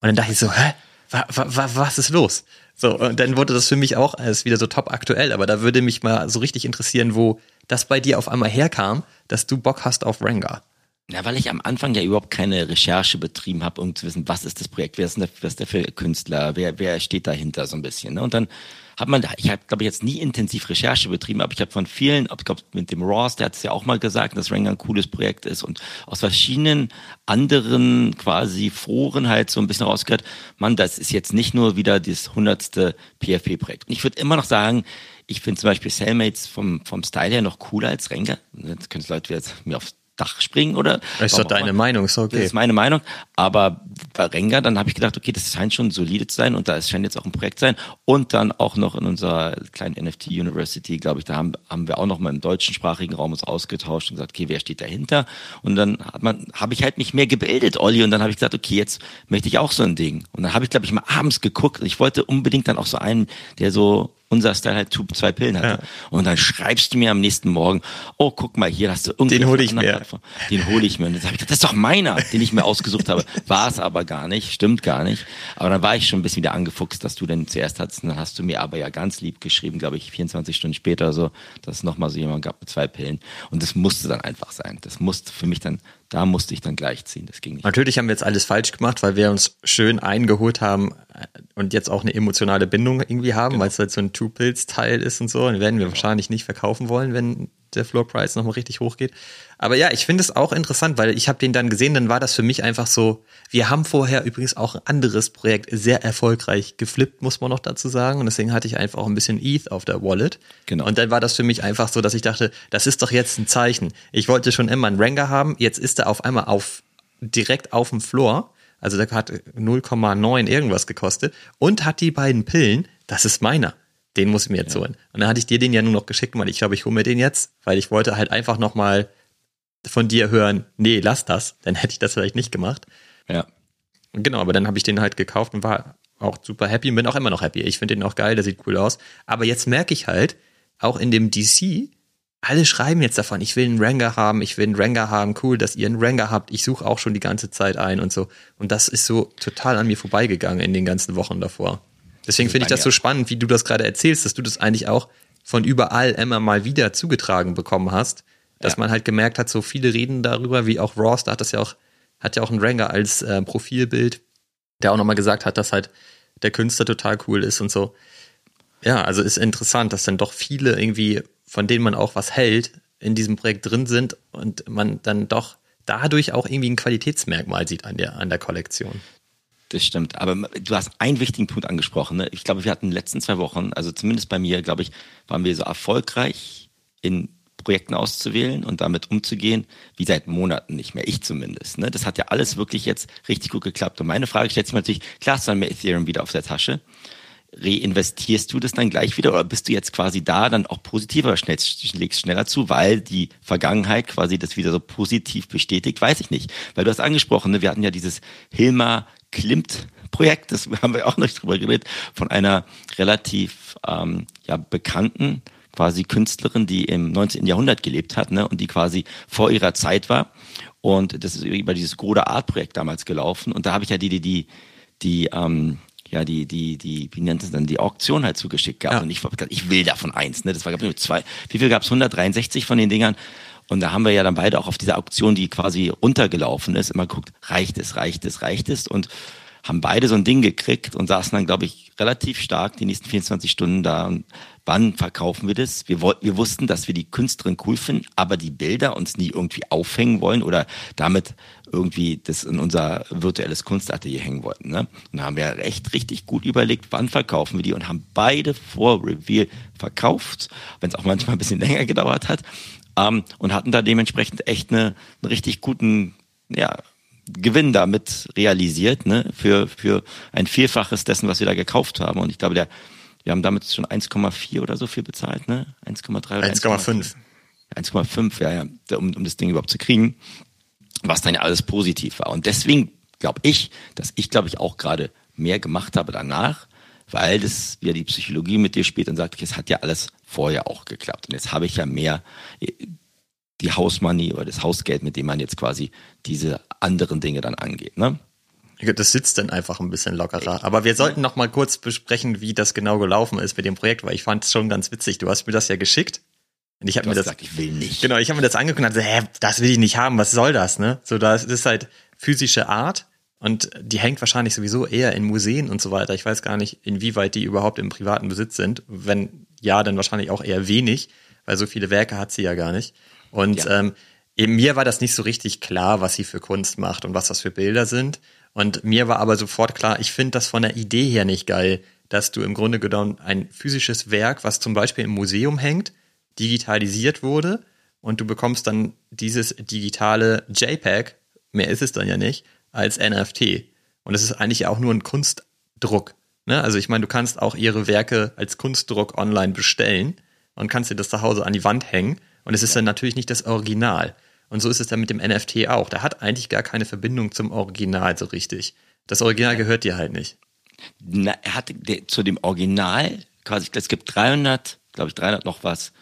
Und dann dachte ich so, hä? Wa, wa, was ist los? So, und dann wurde das für mich auch alles wieder so top aktuell, aber da würde mich mal so richtig interessieren, wo das bei dir auf einmal herkam, dass du Bock hast auf Rengar. Ja, weil ich am Anfang ja überhaupt keine Recherche betrieben habe, um zu wissen, was ist das Projekt, wer ist, der, wer ist der für Künstler, wer, wer steht dahinter so ein bisschen. Ne? Und dann hat man, ich habe glaube ich jetzt nie intensiv Recherche betrieben, aber ich habe von vielen, ich glaube mit dem Ross, der hat es ja auch mal gesagt, dass Rengar ein cooles Projekt ist und aus verschiedenen anderen quasi Foren halt so ein bisschen rausgehört, man, das ist jetzt nicht nur wieder das hundertste PFP-Projekt. Und ich würde immer noch sagen, ich finde zum Beispiel Cellmates vom, vom Style her noch cooler als Rengar. Jetzt können Leute jetzt mir aufs Dach springen oder. Das ist doch deine Meinung, ist okay. Das ist meine Meinung. Aber bei Renga, dann habe ich gedacht, okay, das scheint schon solide zu sein und da scheint jetzt auch ein Projekt sein. Und dann auch noch in unserer kleinen NFT University, glaube ich, da haben, haben wir auch noch mal im deutschsprachigen Raum uns ausgetauscht und gesagt, okay, wer steht dahinter? Und dann hat man, habe ich halt mich mehr gebildet, Olli, und dann habe ich gesagt, okay, jetzt möchte ich auch so ein Ding. Und dann habe ich, glaube ich, mal abends geguckt. Ich wollte unbedingt dann auch so einen, der so unser Style halt zwei Pillen hatte. Ja. Und dann schreibst du mir am nächsten Morgen, oh, guck mal, hier hast du irgendwie. Den hole ich mir. Den hole ich mir. Und dann sag ich, das ist doch meiner, den ich mir ausgesucht habe. War es aber gar nicht, stimmt gar nicht. Aber dann war ich schon ein bisschen wieder angefuchst, dass du denn zuerst hattest. Und dann hast du mir aber ja ganz lieb geschrieben, glaube ich, 24 Stunden später so, dass es nochmal so jemand gab mit zwei Pillen. Und das musste dann einfach sein. Das musste für mich dann da musste ich dann gleich ziehen. Das ging nicht. Natürlich haben wir jetzt alles falsch gemacht, weil wir uns schön eingeholt haben äh, und jetzt auch eine emotionale Bindung irgendwie haben, genau. weil es halt so ein Two-Pills-Teil ist und so. Und werden wir wahrscheinlich nicht verkaufen wollen, wenn der Floor Price nochmal richtig hochgeht. Aber ja, ich finde es auch interessant, weil ich habe den dann gesehen, dann war das für mich einfach so, wir haben vorher übrigens auch ein anderes Projekt sehr erfolgreich geflippt, muss man noch dazu sagen. Und deswegen hatte ich einfach auch ein bisschen ETH auf der Wallet. Genau. Und dann war das für mich einfach so, dass ich dachte, das ist doch jetzt ein Zeichen. Ich wollte schon immer einen Ranger haben, jetzt ist er auf einmal auf, direkt auf dem Floor. Also der hat 0,9 irgendwas gekostet und hat die beiden Pillen, das ist meiner den muss ich mir jetzt ja. holen. Und dann hatte ich dir den ja nur noch geschickt, weil ich glaube, ich hole mir den jetzt, weil ich wollte halt einfach nochmal von dir hören, nee, lass das, dann hätte ich das vielleicht nicht gemacht. Ja. Genau, aber dann habe ich den halt gekauft und war auch super happy und bin auch immer noch happy. Ich finde den auch geil, der sieht cool aus. Aber jetzt merke ich halt, auch in dem DC, alle schreiben jetzt davon, ich will einen Ranger haben, ich will einen Ranger haben, cool, dass ihr einen Ranger habt, ich suche auch schon die ganze Zeit ein und so. Und das ist so total an mir vorbeigegangen in den ganzen Wochen davor. Deswegen finde ich das so spannend, wie du das gerade erzählst, dass du das eigentlich auch von überall immer mal wieder zugetragen bekommen hast. dass Ja. man halt gemerkt hat, so viele reden darüber, wie auch Ross, da hat das ja auch, hat ja auch ein Ranger als äh, Profilbild, der auch nochmal gesagt hat, dass halt der Künstler total cool ist und so. Ja, also ist interessant, dass dann doch viele irgendwie, von denen man auch was hält, in diesem Projekt drin sind und man dann doch dadurch auch irgendwie ein Qualitätsmerkmal sieht an der, an der Kollektion. Das stimmt. Aber du hast einen wichtigen Punkt angesprochen. Ne? Ich glaube, wir hatten in den letzten zwei Wochen, also zumindest bei mir, glaube ich, waren wir so erfolgreich in Projekten auszuwählen und damit umzugehen, wie seit Monaten nicht mehr. Ich zumindest. Ne? Das hat ja alles wirklich jetzt richtig gut geklappt. Und meine Frage stellt sich natürlich, klar du dann mehr Ethereum wieder auf der Tasche. Reinvestierst du das dann gleich wieder oder bist du jetzt quasi da dann auch positiver, schnell, legst schneller zu, weil die Vergangenheit quasi das wieder so positiv bestätigt? Weiß ich nicht. Weil du hast angesprochen, ne? wir hatten ja dieses Hilmar Klimt Projekt, das haben wir auch noch nicht drüber geredet, von einer relativ ähm, ja, bekannten quasi Künstlerin, die im 19. Jahrhundert gelebt hat ne, und die quasi vor ihrer Zeit war. Und das ist über dieses Groda Art Projekt damals gelaufen. Und da habe ich ja die, die, die, die, ähm, ja, die, die, die, wie nennt es dann, die Auktion halt zugeschickt gehabt. Ja. Und ich, ich will davon eins, ne? Das war, glaube ich, zwei, wie viel gab es? 163 von den Dingern. Und da haben wir ja dann beide auch auf dieser Auktion, die quasi runtergelaufen ist, immer geguckt, reicht es, reicht es, reicht es. Und haben beide so ein Ding gekriegt und saßen dann, glaube ich, relativ stark die nächsten 24 Stunden da. Und wann verkaufen wir das? Wir, wollten, wir wussten, dass wir die Künstlerin cool finden, aber die Bilder uns nie irgendwie aufhängen wollen oder damit irgendwie das in unser virtuelles Kunstatelier hängen wollten. Ne? Und da haben wir echt richtig gut überlegt, wann verkaufen wir die und haben beide vor Reveal verkauft, wenn es auch manchmal ein bisschen länger gedauert hat. Ähm, und hatten da dementsprechend echt eine, einen richtig guten, ja, Gewinn damit realisiert, ne, für, für ein Vielfaches dessen, was wir da gekauft haben. Und ich glaube, der, wir haben damit schon 1,4 oder so viel bezahlt, ne? 1,3 oder 1,5. 1,5, ja, ja, um, um das Ding überhaupt zu kriegen, was dann ja alles positiv war. Und deswegen glaube ich, dass ich, glaube ich, auch gerade mehr gemacht habe danach, weil das wieder die Psychologie mit dir spielt und sagt, es hat ja alles vorher auch geklappt. Und jetzt habe ich ja mehr äh, die Hausmoney oder das Hausgeld, mit dem man jetzt quasi diese anderen Dinge dann angeht. Ne? Das sitzt dann einfach ein bisschen lockerer. Aber wir sollten noch mal kurz besprechen, wie das genau gelaufen ist mit dem Projekt, weil ich fand es schon ganz witzig. Du hast mir das ja geschickt. Und ich habe mir das gesagt, ich will nicht. Genau, ich habe mir das angeguckt und dachte, hä, das will ich nicht haben, was soll das, ne? So, das ist halt physische Art und die hängt wahrscheinlich sowieso eher in Museen und so weiter. Ich weiß gar nicht, inwieweit die überhaupt im privaten Besitz sind. Wenn ja, dann wahrscheinlich auch eher wenig, weil so viele Werke hat sie ja gar nicht. Und Ja. ähm, eben mir war das nicht so richtig klar, was sie für Kunst macht und was das für Bilder sind. Und mir war aber sofort klar, ich finde das von der Idee her nicht geil, dass du im Grunde genommen ein physisches Werk, was zum Beispiel im Museum hängt, digitalisiert wurde und du bekommst dann dieses digitale JPEG, mehr ist es dann ja nicht, als NFT. Und es ist eigentlich auch nur ein Kunstdruck. Ne? Also ich meine, du kannst auch ihre Werke als Kunstdruck online bestellen und kannst dir das zu Hause an die Wand hängen. Und es ist dann natürlich nicht das Original. Und so ist es dann mit dem NFT auch. Da hat eigentlich gar keine Verbindung zum Original so richtig. Das Original gehört dir halt nicht. Na, er der, zu dem Original quasi, es gibt 300, glaube ich, 300 noch was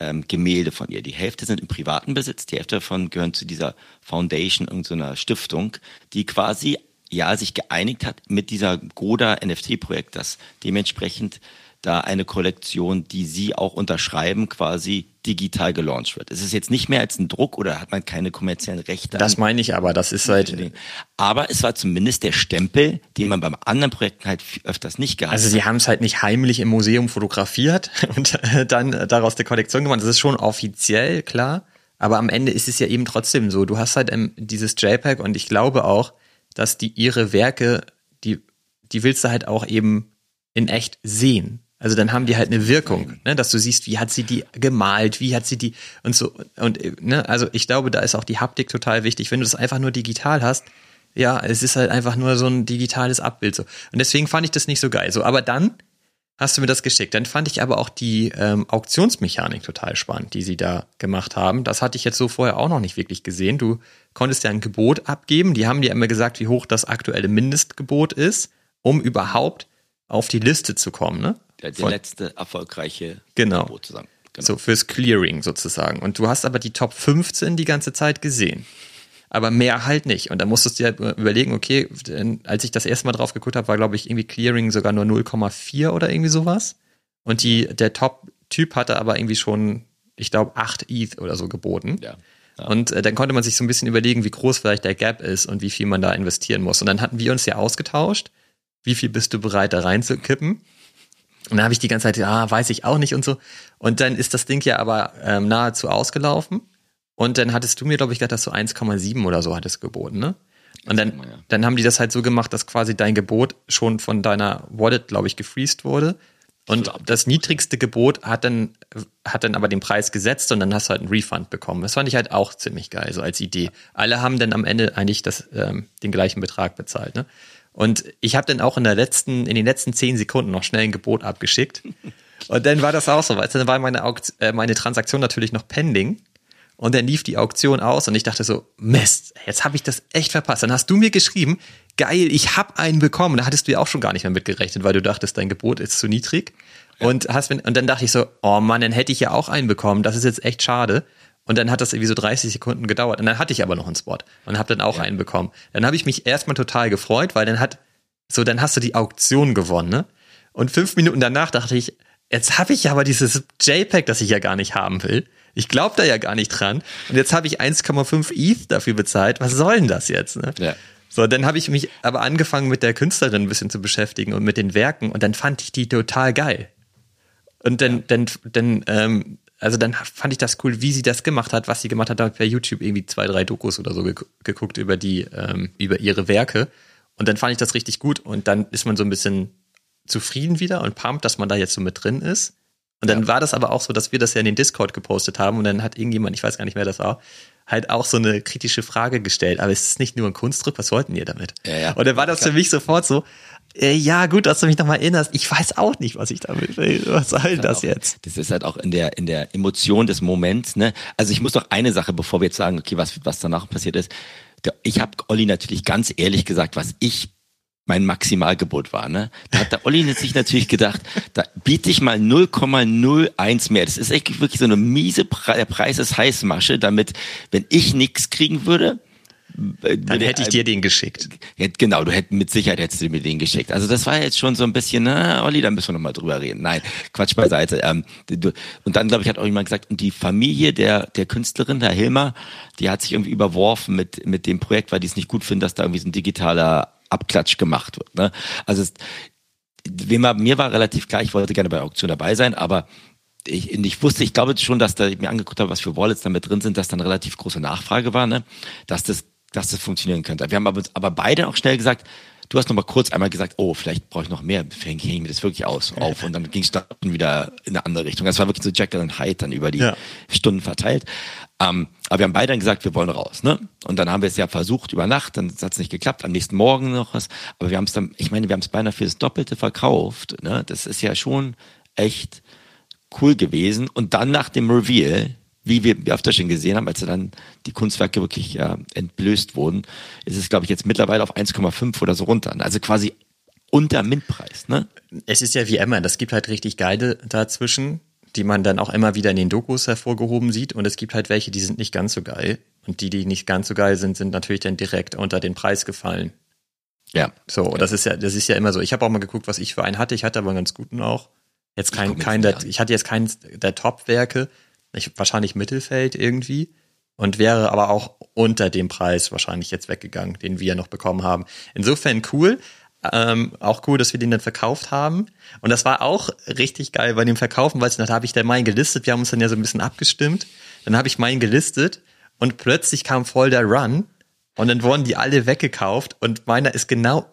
ähm, Gemälde von ihr. Die Hälfte sind im privaten Besitz, die Hälfte davon gehören zu dieser Foundation, irgendeiner Stiftung, die quasi ja sich geeinigt hat mit dieser Goda NFT-Projekt, dass dementsprechend da eine Kollektion, die sie auch unterschreiben, quasi digital gelauncht wird. Es ist jetzt nicht mehr als ein Druck oder hat man keine kommerziellen Rechte. Das meine ich aber. Das ist halt, aber es war zumindest der Stempel, den man beim anderen Projekten halt öfters nicht gehabt Also sie haben es halt nicht heimlich im Museum fotografiert und äh, dann äh, daraus eine Kollektion gemacht. Das ist schon offiziell, klar. Aber am Ende ist es ja eben trotzdem so. Du hast halt ähm, dieses JPEG und ich glaube auch, dass die ihre Werke, die, die willst du halt auch eben in echt sehen. Also dann haben die halt eine Wirkung, ne, dass du siehst, wie hat sie die gemalt, wie hat sie die und so und ne, also ich glaube, da ist auch die Haptik total wichtig. Wenn du das einfach nur digital hast, ja, es ist halt einfach nur so ein digitales Abbild so. Und deswegen fand ich das nicht so geil. So, aber dann hast du mir das geschickt. Dann fand ich aber auch die ähm, Auktionsmechanik total spannend, die sie da gemacht haben. Das hatte ich jetzt so vorher auch noch nicht wirklich gesehen. Du konntest ja ein Gebot abgeben. Die haben dir immer gesagt, wie hoch das aktuelle Mindestgebot ist, um überhaupt auf die Liste zu kommen. Ne? Der, der Von- letzte erfolgreiche Genau. Gebot zusammen. Genau. So fürs Clearing sozusagen. Und du hast aber die Top 15 die ganze Zeit gesehen. Aber mehr halt nicht. Und da musstest du dir halt überlegen, okay, als ich das erste Mal drauf geguckt habe, war, glaube ich, irgendwie Clearing sogar nur 0,4 oder irgendwie sowas. Und die, der Top-Typ hatte aber irgendwie schon ich glaube, 8 ETH oder so geboten. Ja. Und äh, dann konnte man sich so ein bisschen überlegen, wie groß vielleicht der Gap ist und wie viel man da investieren muss. Und dann hatten wir uns ja ausgetauscht. Wie viel bist du bereit, da reinzukippen? Und dann habe ich die ganze Zeit, ja, weiß ich auch nicht und so. Und dann ist das Ding ja aber ähm, nahezu ausgelaufen. Und dann hattest du mir, glaube ich, gesagt, dass du 1,7 oder so hattest geboten, ne? Und dann, mal, ja. dann haben die das halt so gemacht, dass quasi dein Gebot schon von deiner Wallet, glaube ich, gefreezed wurde. Und das niedrigste Gebot hat dann, hat dann aber den Preis gesetzt und dann hast du halt einen Refund bekommen. Das fand ich halt auch ziemlich geil, so als Idee. Alle haben dann am Ende eigentlich das, ähm, den gleichen Betrag bezahlt. Ne? Und ich habe dann auch in der letzten, in den letzten zehn Sekunden noch schnell ein Gebot abgeschickt. Und dann war das auch so, du, dann war meine, Aukt äh, meine Transaktion natürlich noch pending. Und dann lief die Auktion aus und ich dachte so, Mist, jetzt habe ich das echt verpasst. Dann hast du mir geschrieben, geil, ich habe einen bekommen. Da hattest du ja auch schon gar nicht mehr mitgerechnet, weil du dachtest, dein Gebot ist zu niedrig. Und, hast, und dann dachte ich so, oh Mann, dann hätte ich ja auch einen bekommen. Das ist jetzt echt schade. Und dann hat das irgendwie so 30 Sekunden gedauert. Und dann hatte ich aber noch einen Spot und habe dann auch einen bekommen. Dann habe ich mich erstmal total gefreut, weil dann hat, so, dann hast du die Auktion gewonnen, ne? Und fünf Minuten danach dachte ich, jetzt habe ich aber dieses JPEG, das ich ja gar nicht haben will. Ich glaube da ja gar nicht dran. Und jetzt habe ich 1,5 ETH dafür bezahlt. Was soll denn das jetzt? Ne? Ja. So, dann habe ich mich aber angefangen mit der Künstlerin ein bisschen zu beschäftigen und mit den Werken und dann fand ich die total geil. Und dann, dann, dann, ähm, also dann fand ich das cool, wie sie das gemacht hat, was sie gemacht hat. Da habe ich bei YouTube irgendwie zwei, drei Dokus oder so geguckt über die, ähm, über ihre Werke. Und dann fand ich das richtig gut und dann ist man so ein bisschen zufrieden wieder und pumped, dass man da jetzt so mit drin ist. Und dann war das aber auch so, dass wir das ja in den Discord gepostet haben und dann hat irgendjemand, ich weiß gar nicht, wer das war, halt auch so eine kritische Frage gestellt. Aber es ist nicht nur ein Kunstdruck, was wollten ihr damit? Ja, ja. Und dann war das für mich sofort so, äh, ja, gut, dass du mich nochmal erinnerst. Ich weiß auch nicht, was ich damit will. Was soll das jetzt? Das ist halt auch in der, in der Emotion des Moments, ne? Also ich muss noch eine Sache, bevor wir jetzt sagen, okay, was, was danach passiert ist. Ich habe Olli natürlich ganz ehrlich gesagt, was ich mein Maximalgebot war, ne? Da hat der Olli sich natürlich gedacht, da biete ich mal 0,01 mehr. Das ist echt wirklich so eine miese Pre der Preis ist Heißmasche, damit, wenn ich nichts kriegen würde, Dann hätte ich dir den geschickt. genau, du hättest mit Sicherheit hättest du mir den geschickt. Also das war jetzt schon so ein bisschen, na, Olli, da müssen wir noch mal drüber reden. Nein, Quatsch beiseite. Ähm, und dann, glaube ich, hat auch jemand gesagt, und die Familie der, der Künstlerin, Herr Hilmer, die hat sich irgendwie überworfen mit, mit dem Projekt, weil die es nicht gut finden, dass da irgendwie so ein digitaler Abklatsch gemacht wird. Ne? Also es, mir war, relativ klar, ich wollte gerne bei der Auktion dabei sein, aber ich, ich wusste, ich glaube schon, dass da ich mir angeguckt habe, was für Wallets da mit drin sind, dass dann relativ große Nachfrage war, ne? dass das, dass das funktionieren könnte. Wir haben aber, aber beide auch schnell gesagt, du hast noch mal kurz einmal gesagt, oh, vielleicht brauche ich noch mehr, hänge ich mir das wirklich aus, auf und dann ging es dann wieder in eine andere Richtung. Das war wirklich so Jekyll und Hyde dann über die Ja. Stunden verteilt. Ähm, aber wir haben beide dann gesagt, wir wollen raus, ne? Und dann haben wir es ja versucht über Nacht, dann hat es nicht geklappt, am nächsten Morgen noch was. Aber wir haben es dann, ich meine, wir haben es beinahe für das Doppelte verkauft, ne? Das ist ja schon echt cool gewesen. Und dann nach dem Reveal, wie wir öfter schon gesehen haben, als dann die Kunstwerke wirklich ja, entblößt wurden, ist es, glaube ich, jetzt mittlerweile auf 1,5 oder so runter. Also quasi unter Mintpreis, ne? Es ist ja wie immer, das gibt halt richtig geile dazwischen, die man dann auch immer wieder in den Dokus hervorgehoben sieht. Und es gibt halt welche, die sind nicht ganz so geil. Und die, die nicht ganz so geil sind, sind natürlich dann direkt unter den Preis gefallen. Ja. So, das ist ja, das ist ja immer so. Ich habe auch mal geguckt, was ich für einen hatte. Ich hatte aber einen ganz guten auch. Jetzt kein, kein, der, ich hatte jetzt keinen der Top-Werke. Ich, wahrscheinlich Mittelfeld irgendwie. Und wäre aber auch unter dem Preis wahrscheinlich jetzt weggegangen, den wir noch bekommen haben. Insofern cool. Ähm, auch cool, dass wir den dann verkauft haben. Und das war auch richtig geil bei dem Verkaufen, weil da habe ich dann meinen gelistet. Wir haben uns dann ja so ein bisschen abgestimmt. Dann habe ich meinen gelistet und plötzlich kam voll der Run und dann wurden die alle weggekauft und meiner ist genau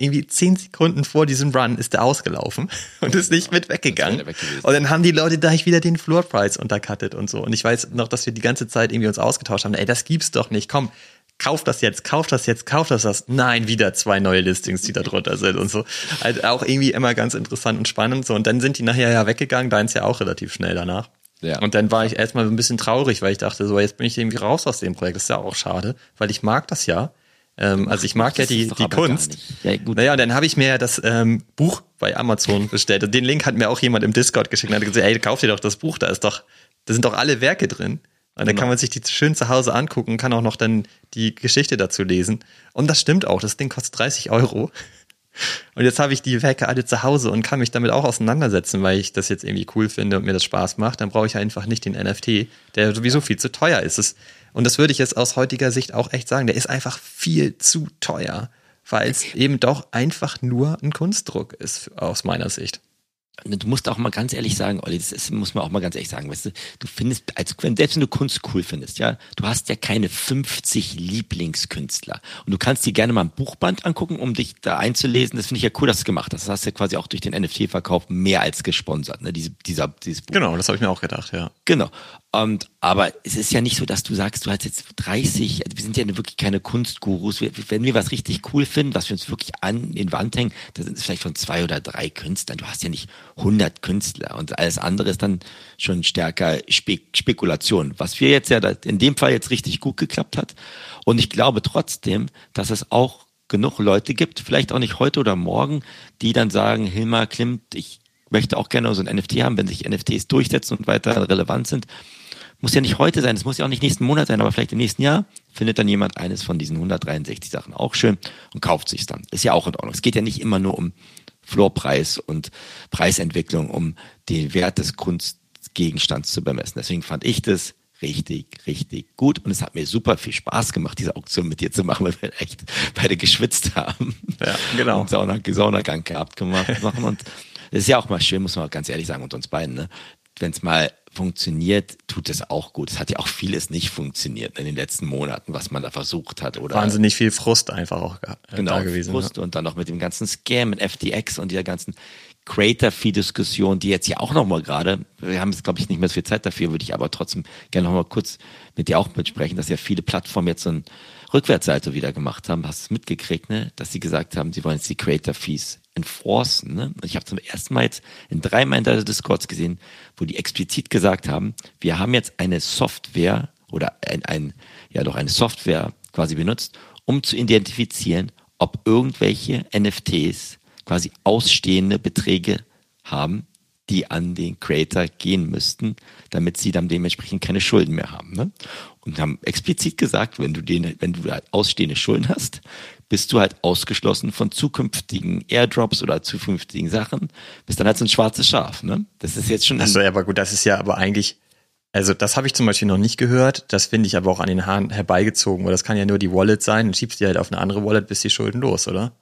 irgendwie zehn Sekunden vor diesem Run ist der ausgelaufen und ist nicht mit weggegangen. Weg. Und dann haben die Leute gleich wieder den Floor Price untercuttet und so. Und ich weiß noch, dass wir die ganze Zeit irgendwie uns ausgetauscht haben. Ey, das gibt's doch nicht. Komm, kauf das jetzt, kauf das jetzt, kauf das das. Nein, wieder zwei neue Listings, die da drunter sind und so. Also auch irgendwie immer ganz interessant und spannend. So, und dann sind die nachher ja weggegangen, deins ja auch relativ schnell danach. Ja. Und dann war ich erstmal so ein bisschen traurig, weil ich dachte, so, jetzt bin ich irgendwie raus aus dem Projekt. Das ist ja auch schade, weil ich mag das ja. Ähm, also ich mag ja die, die Kunst. Ja, gut. Naja, und dann habe ich mir ja das ähm, Buch bei Amazon bestellt. Und den Link hat mir auch jemand im Discord geschickt und hat gesagt, ey, kauf dir doch das Buch, da ist doch, da sind doch alle Werke drin. Und dann Genau. kann man sich die schön zu Hause angucken, kann auch noch dann die Geschichte dazu lesen. Und das stimmt auch, das Ding kostet 30 Euro. Und jetzt habe ich die Werke alle zu Hause und kann mich damit auch auseinandersetzen, weil ich das jetzt irgendwie cool finde und mir das Spaß macht. Dann brauche ich einfach nicht den NFT, der sowieso viel zu teuer ist. Und das würde ich jetzt aus heutiger Sicht auch echt sagen. Der ist einfach viel zu teuer, weil es eben doch einfach nur ein Kunstdruck ist, aus meiner Sicht du musst auch mal ganz ehrlich sagen, Olli, das ist, muss man auch mal ganz ehrlich sagen, weißt du, du findest, als, selbst wenn du Kunst cool findest, ja, du hast ja keine 50 Lieblingskünstler. Und du kannst dir gerne mal ein Buchband angucken, um dich da einzulesen. Das finde ich ja cool, dass du es gemacht hast. Das hast du ja quasi auch durch den NFT-Verkauf mehr als gesponsert, ne, diese, dieser, dieses Buch. Genau, das habe ich mir auch gedacht, ja. Genau. Und, aber es ist ja nicht so, dass du sagst, du hast jetzt 30, also wir sind ja wirklich keine Kunstgurus. wenn wir was richtig cool finden, was wir uns wirklich an in Wand hängen, da sind es vielleicht von zwei oder drei Künstlern. Du hast ja nicht 100 Künstler und alles andere ist dann schon stärker Spek Spekulation. Was wir jetzt ja in dem Fall jetzt richtig gut geklappt hat. Und ich glaube trotzdem, dass es auch genug Leute gibt, vielleicht auch nicht heute oder morgen, die dann sagen, Hilmar Klimt, ich möchte auch gerne so ein NFT haben, wenn sich NFTs durchsetzen und weiter relevant sind muss ja nicht heute sein, es muss ja auch nicht nächsten Monat sein, aber vielleicht im nächsten Jahr findet dann jemand eines von diesen 163 Sachen auch schön und kauft sich dann. Ist ja auch in Ordnung. Es geht ja nicht immer nur um Floorpreis und Preisentwicklung, um den Wert des Kunstgegenstands zu bemessen. Deswegen fand ich das richtig, richtig gut und es hat mir super viel Spaß gemacht, diese Auktion mit dir zu machen, weil wir echt beide geschwitzt haben. Ja, genau. Und Sauna, Saunagang gehabt gemacht machen und es ist ja auch mal schön, muss man ganz ehrlich sagen, und uns beiden, ne? wenn es mal funktioniert, tut es auch gut. Es hat ja auch vieles nicht funktioniert in den letzten Monaten, was man da versucht hat. Oder Wahnsinnig viel Frust einfach auch äh, genau, da gewesen. Frust ja. und dann noch mit dem ganzen Scam mit FTX und dieser ganzen Creator-Fee-Diskussion, die jetzt ja auch nochmal gerade, wir haben jetzt glaube ich nicht mehr so viel Zeit dafür, würde ich aber trotzdem gerne nochmal kurz mit dir auch mitsprechen, dass ja viele Plattformen jetzt so ein Rückwärtsseite wieder gemacht haben. Hast du es mitgekriegt, ne? Dass sie gesagt haben, sie wollen jetzt die Creator-Fees enforcen. Ne? Ich habe zum ersten Mal jetzt in drei meiner Discords gesehen, wo die explizit gesagt haben, wir haben jetzt eine Software oder ein, ein ja doch eine Software quasi benutzt, um zu identifizieren, ob irgendwelche NFTs quasi ausstehende Beträge haben, die an den Creator gehen müssten, damit sie dann dementsprechend keine Schulden mehr haben. Ne? Und haben explizit gesagt, wenn du den, wenn du halt ausstehende Schulden hast, bist du halt ausgeschlossen von zukünftigen Airdrops oder zukünftigen Sachen, bist dann halt so ein schwarzes Schaf, ne? Das ist jetzt schon. Also, aber gut, das ist ja aber eigentlich, also das habe ich zum Beispiel noch nicht gehört, das finde ich aber auch an den Haaren herbeigezogen, weil das kann ja nur die Wallet sein, dann schiebst du die halt auf eine andere Wallet, bis die Schulden los, oder?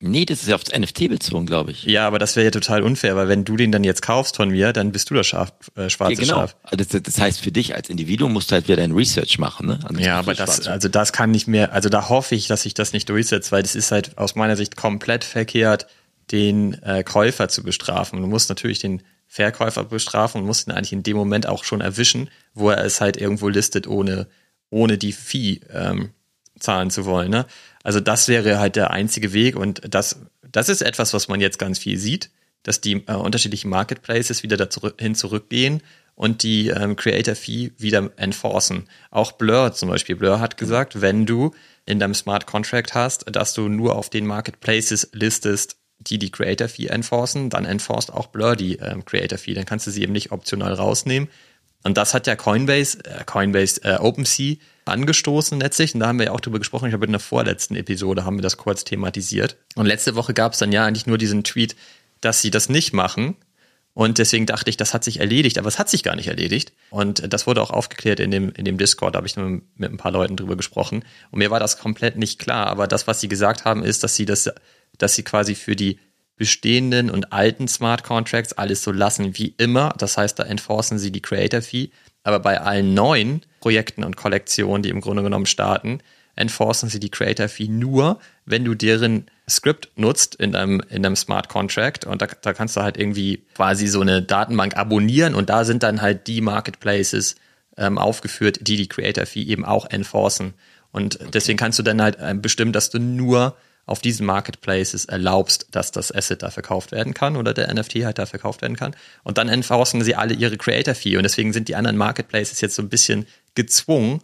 Nee, das ist ja aufs NFT bezogen, glaube ich. Ja, aber das wäre ja total unfair, weil wenn du den dann jetzt kaufst von mir, dann bist du das Schaf, äh, schwarze ja, genau. Schaf. Das, das heißt, für dich als Individuum musst du halt wieder dein Research machen, ne? Also ja, aber das, also das kann nicht mehr, also da hoffe ich, dass sich das nicht durchsetzt, weil das ist halt aus meiner Sicht komplett verkehrt, den äh, Käufer zu bestrafen. Du musst natürlich den Verkäufer bestrafen und musst ihn eigentlich in dem Moment auch schon erwischen, wo er es halt irgendwo listet, ohne, ohne die Fee ähm, zahlen zu wollen. Ne? Also das wäre halt der einzige Weg und das, das ist etwas, was man jetzt ganz viel sieht, dass die äh, unterschiedlichen Marketplaces wieder dahin zurückgehen und die ähm, Creator Fee wieder enforcen. Auch Blur zum Beispiel. Blur hat gesagt, wenn du in deinem Smart Contract hast, dass du nur auf den Marketplaces listest, die die Creator Fee enforcen, dann enforced auch Blur die ähm, Creator Fee. Dann kannst du sie eben nicht optional rausnehmen. Und das hat ja Coinbase, äh, Coinbase, äh, OpenSea angestoßen letztlich. Und da haben wir ja auch drüber gesprochen. Ich habe in der vorletzten Episode haben wir das kurz thematisiert. Und letzte Woche gab es dann ja eigentlich nur diesen Tweet, dass sie das nicht machen. Und deswegen dachte ich, das hat sich erledigt, aber es hat sich gar nicht erledigt. Und das wurde auch aufgeklärt in dem, in dem Discord, da habe ich mit ein paar Leuten drüber gesprochen. Und mir war das komplett nicht klar. Aber das, was sie gesagt haben, ist, dass sie das, dass sie quasi für die bestehenden und alten Smart Contracts alles so lassen wie immer. Das heißt, da enforcen sie die Creator Fee. Aber bei allen neuen Projekten und Kollektionen, die im Grunde genommen starten, enforcen sie die Creator Fee nur, wenn du deren Script nutzt in deinem, in deinem Smart Contract. Und da, da kannst du halt irgendwie quasi so eine Datenbank abonnieren und da sind dann halt die Marketplaces ähm, aufgeführt, die die Creator Fee eben auch enforcen. Und okay. deswegen kannst du dann halt ähm, bestimmen, dass du nur auf diesen Marketplaces erlaubst, dass das Asset da verkauft werden kann oder der NFT halt da verkauft werden kann. Und dann enforcen sie alle ihre Creator-Fee. Und deswegen sind die anderen Marketplaces jetzt so ein bisschen gezwungen,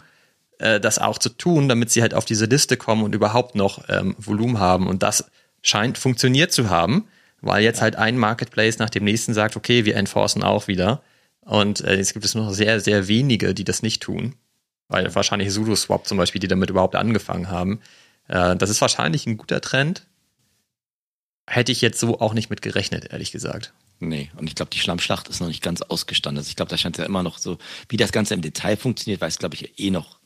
äh, das auch zu tun, damit sie halt auf diese Liste kommen und überhaupt noch ähm, Volumen haben. Und das scheint funktioniert zu haben, weil jetzt halt ein Marketplace nach dem nächsten sagt, okay, wir enforcen auch wieder. Und äh, jetzt gibt es noch sehr, sehr wenige, die das nicht tun. Weil wahrscheinlich SudoSwap zum Beispiel, die damit überhaupt angefangen haben. Äh, das ist wahrscheinlich ein guter Trend. hätte ich jetzt so auch nicht mit gerechnet, ehrlich gesagt. Nee, und ich glaube, die Schlammschlacht ist noch nicht ganz ausgestanden. Also ich glaube, da scheint ja immer noch so, wie das Ganze im Detail funktioniert, weiß, glaube ich, eh noch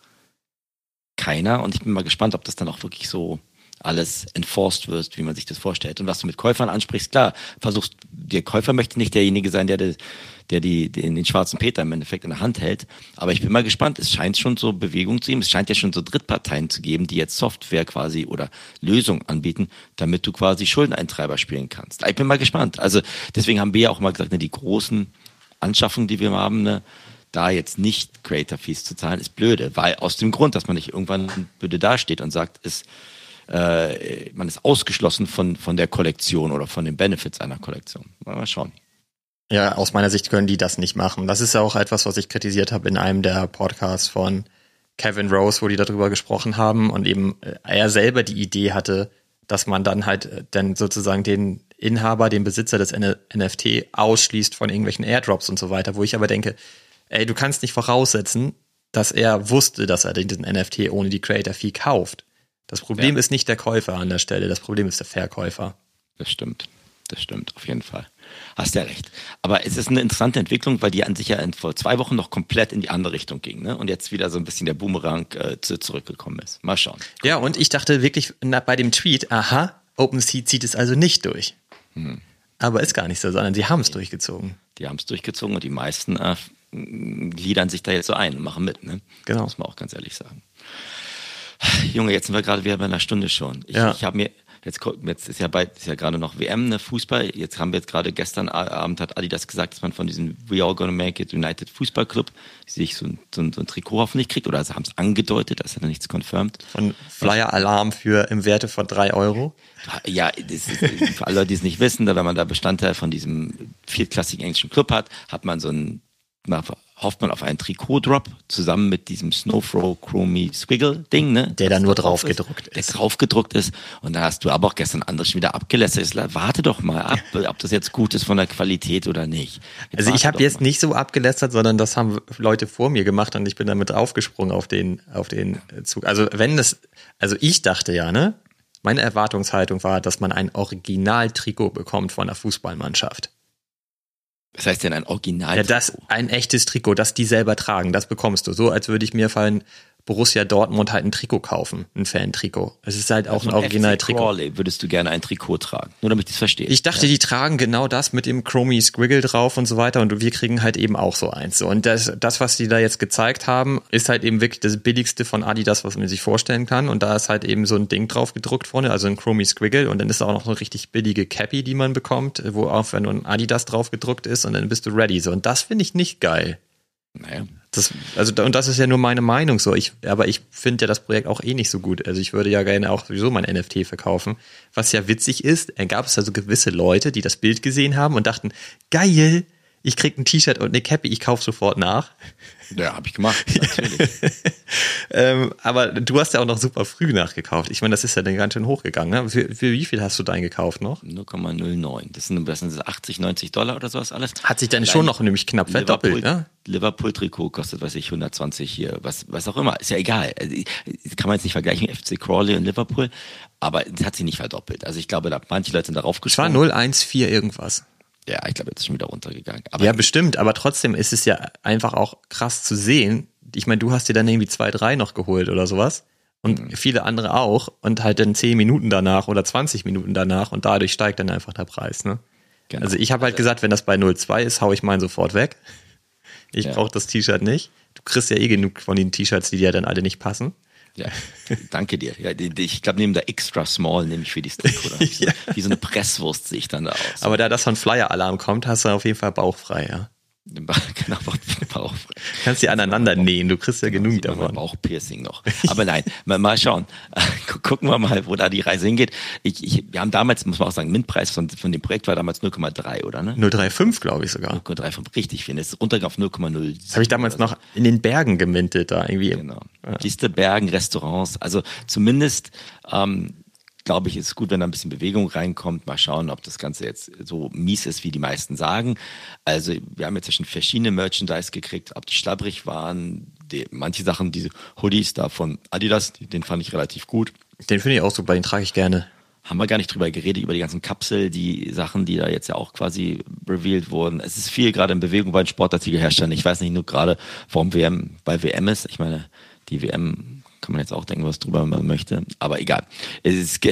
keiner. Und ich bin mal gespannt, ob das dann auch wirklich so alles enforced wird, wie man sich das vorstellt. Und was du mit Käufern ansprichst, klar, versuchst, der Käufer möchte nicht derjenige sein, der, der die, den, den schwarzen Peter im Endeffekt in der Hand hält. Aber ich bin mal gespannt, es scheint schon so Bewegung zu geben, es scheint ja schon so Drittparteien zu geben, die jetzt Software quasi oder Lösungen anbieten, damit du quasi Schuldeneintreiber spielen kannst. Ich bin mal gespannt. Also deswegen haben wir ja auch mal gesagt, ne, die großen Anschaffungen, die wir haben, ne, da jetzt nicht Creator Fees zu zahlen, ist blöde, weil aus dem Grund, dass man nicht irgendwann blöde dasteht und sagt, ist äh, man ist ausgeschlossen von, von der Kollektion oder von den Benefits einer Kollektion. Mal schauen. Ja, aus meiner Sicht können die das nicht machen. Das ist ja auch etwas, was ich kritisiert habe in einem der Podcasts von Kevin Rose, wo die darüber gesprochen haben und eben äh, er selber die Idee hatte, dass man dann halt äh, dann sozusagen den Inhaber, den Besitzer des NFT ausschließt von irgendwelchen Airdrops und so weiter, wo ich aber denke, ey, du kannst nicht voraussetzen, dass er wusste, dass er diesen NFT ohne die Creator Fee kauft. Das Problem ja. ist nicht der Käufer an der Stelle, das Problem ist der Verkäufer. Das stimmt. Das stimmt, auf jeden Fall. Hast ja recht. Aber es ist eine interessante Entwicklung, weil die an sich ja vor zwei Wochen noch komplett in die andere Richtung ging, ne? Und jetzt wieder so ein bisschen der Boomerang äh, zurückgekommen ist. Mal schauen. Ja, und ich dachte wirklich na, bei dem Tweet, aha, OpenSea zieht es also nicht durch. Hm. Aber ist gar nicht so, sondern sie haben es durchgezogen. Die haben es durchgezogen und die meisten äh, gliedern sich da jetzt so ein und machen mit, ne? Genau. Muss man auch ganz ehrlich sagen. Junge, jetzt sind wir gerade wieder bei einer Stunde schon. Ich, ja. ich habe mir, jetzt, jetzt ist ja bald, ist ja gerade noch WM, ne, Fußball. Jetzt haben wir jetzt gerade gestern Abend hat Adidas gesagt, dass man von diesem We All Gonna Make It United Fußball Club sich so ein, so ein, so ein Trikot hoffentlich kriegt oder also haben es angedeutet, das hat er nichts confirmed. Von Flyer Alarm für im Werte von drei Euro. Ja, das ist, für alle Leute, die es nicht wissen, wenn man da Bestandteil von diesem viertklassigen englischen Club hat, hat man so ein hofft man auf einen Trikot-Drop zusammen mit diesem Snowflow Chromie Squiggle Ding, ne? Der da nur drauf gedruckt ist. Der drauf gedruckt ist. Und da hast du aber auch gestern anders schon wieder abgelästert. Warte doch mal ab, ob das jetzt gut ist von der Qualität oder nicht. Jetzt also ich habe jetzt mal. nicht so abgelästert, sondern das haben Leute vor mir gemacht und ich bin damit aufgesprungen auf den, auf den Zug. Also wenn das, also ich dachte ja, ne? Meine Erwartungshaltung war, dass man ein Original-Trikot bekommt von der Fußballmannschaft. Was heißt denn ein Original? Ja, das ein echtes Trikot, das die selber tragen, das bekommst du. So als würde ich mir fallen Borussia Dortmund halt ein Trikot kaufen, ein Fan-Trikot. Es ist halt auch also ein Original-Trikot. Crawley würdest du gerne ein Trikot tragen, nur damit ich das verstehe. Ich dachte, ja. die tragen genau das mit dem Chromie Squiggle drauf und so weiter und wir kriegen halt eben auch so eins. Und das, das, was die da jetzt gezeigt haben, ist halt eben wirklich das billigste von Adidas, was man sich vorstellen kann. Und da ist halt eben so ein Ding drauf gedruckt vorne, also ein Chromie Squiggle und dann ist auch noch eine richtig billige Cappy, die man bekommt, wo auch wenn ein Adidas drauf gedruckt ist und dann bist du ready. So und das finde ich nicht geil. Naja. Das, also, und das ist ja nur meine Meinung so. Ich, aber ich finde ja das Projekt auch eh nicht so gut. Also ich würde ja gerne auch sowieso mein NFT verkaufen. Was ja witzig ist, gab es also gewisse Leute, die das Bild gesehen haben und dachten, geil, ich krieg ein T-Shirt und eine Cappy, ich kauf sofort nach. Ja, habe ich gemacht. ähm, aber du hast ja auch noch super früh nachgekauft. Ich meine, das ist ja dann ganz schön hochgegangen. Ne? Für, für wie viel hast du dein gekauft noch? 0,09. Das sind, das sind 80, 90 Dollar oder sowas alles. Hat sich dann schon noch nämlich knapp verdoppelt, ne? Liverpool-Trikot kostet, weiß ich, 120 hier, was, was auch immer. Ist ja egal. Also, kann man jetzt nicht vergleichen, FC Crawley und Liverpool, aber es hat sich nicht verdoppelt. Also ich glaube, da manche Leute sind darauf gesprungen. Es war 014 irgendwas. Ja, ich glaube, jetzt ist schon wieder runtergegangen. Aber ja, bestimmt, aber trotzdem ist es ja einfach auch krass zu sehen. Ich meine, du hast dir dann irgendwie zwei, drei noch geholt oder sowas. Und mhm. viele andere auch. Und halt dann zehn Minuten danach oder 20 Minuten danach und dadurch steigt dann einfach der Preis, ne? Genau. Also ich habe halt also gesagt, wenn das bei 0,2 ist, hau ich meinen sofort weg. Ich ja. brauche das T-Shirt nicht. Du kriegst ja eh genug von den T-Shirts, die dir dann alle nicht passen. Ja, danke dir. Ja, ich glaube, neben der Extra Small nehme ich für die Stick oder ja. wie so eine Presswurst sehe ich dann da aus. Aber da das von Flyer-Alarm kommt, hast du auf jeden Fall bauchfrei, ja. genau, Bauchfrei. Kannst die aneinander nähen, du kriegst ja genau, genug davon. Bauchpiercing noch. Aber nein, mal, mal schauen. Gucken wir mal, wo da die Reise hingeht. Ich, ich, wir haben damals, muss man auch sagen, Mintpreis von, von dem Projekt war damals 0,3, oder? Ne? 0,35 glaube ich sogar. 0,35, richtig, finde. Es ist runtergegangen auf 0,0. Das habe ich damals noch in den Bergen gemintet da irgendwie. Genau. Ja. Kiste, Bergen, Restaurants. Also zumindest ähm, glaube ich, ist gut, wenn da ein bisschen Bewegung reinkommt. Mal schauen, ob das Ganze jetzt so mies ist, wie die meisten sagen. Also wir haben jetzt schon verschiedene Merchandise gekriegt, ob die schlabbrig waren. Die, manche Sachen, diese Hoodies da von Adidas, den fand ich relativ gut. Den finde ich auch super, den trage ich gerne. haben wir gar nicht drüber geredet, über die ganzen Kapsel, die Sachen, die da jetzt ja auch quasi revealed wurden. Es ist viel gerade in Bewegung bei den Sportartikelherstellern. Ich weiß nicht nur gerade, warum WM bei WM ist. Ich meine, die WM kann man jetzt auch denken, was drüber man möchte, aber egal. Es ist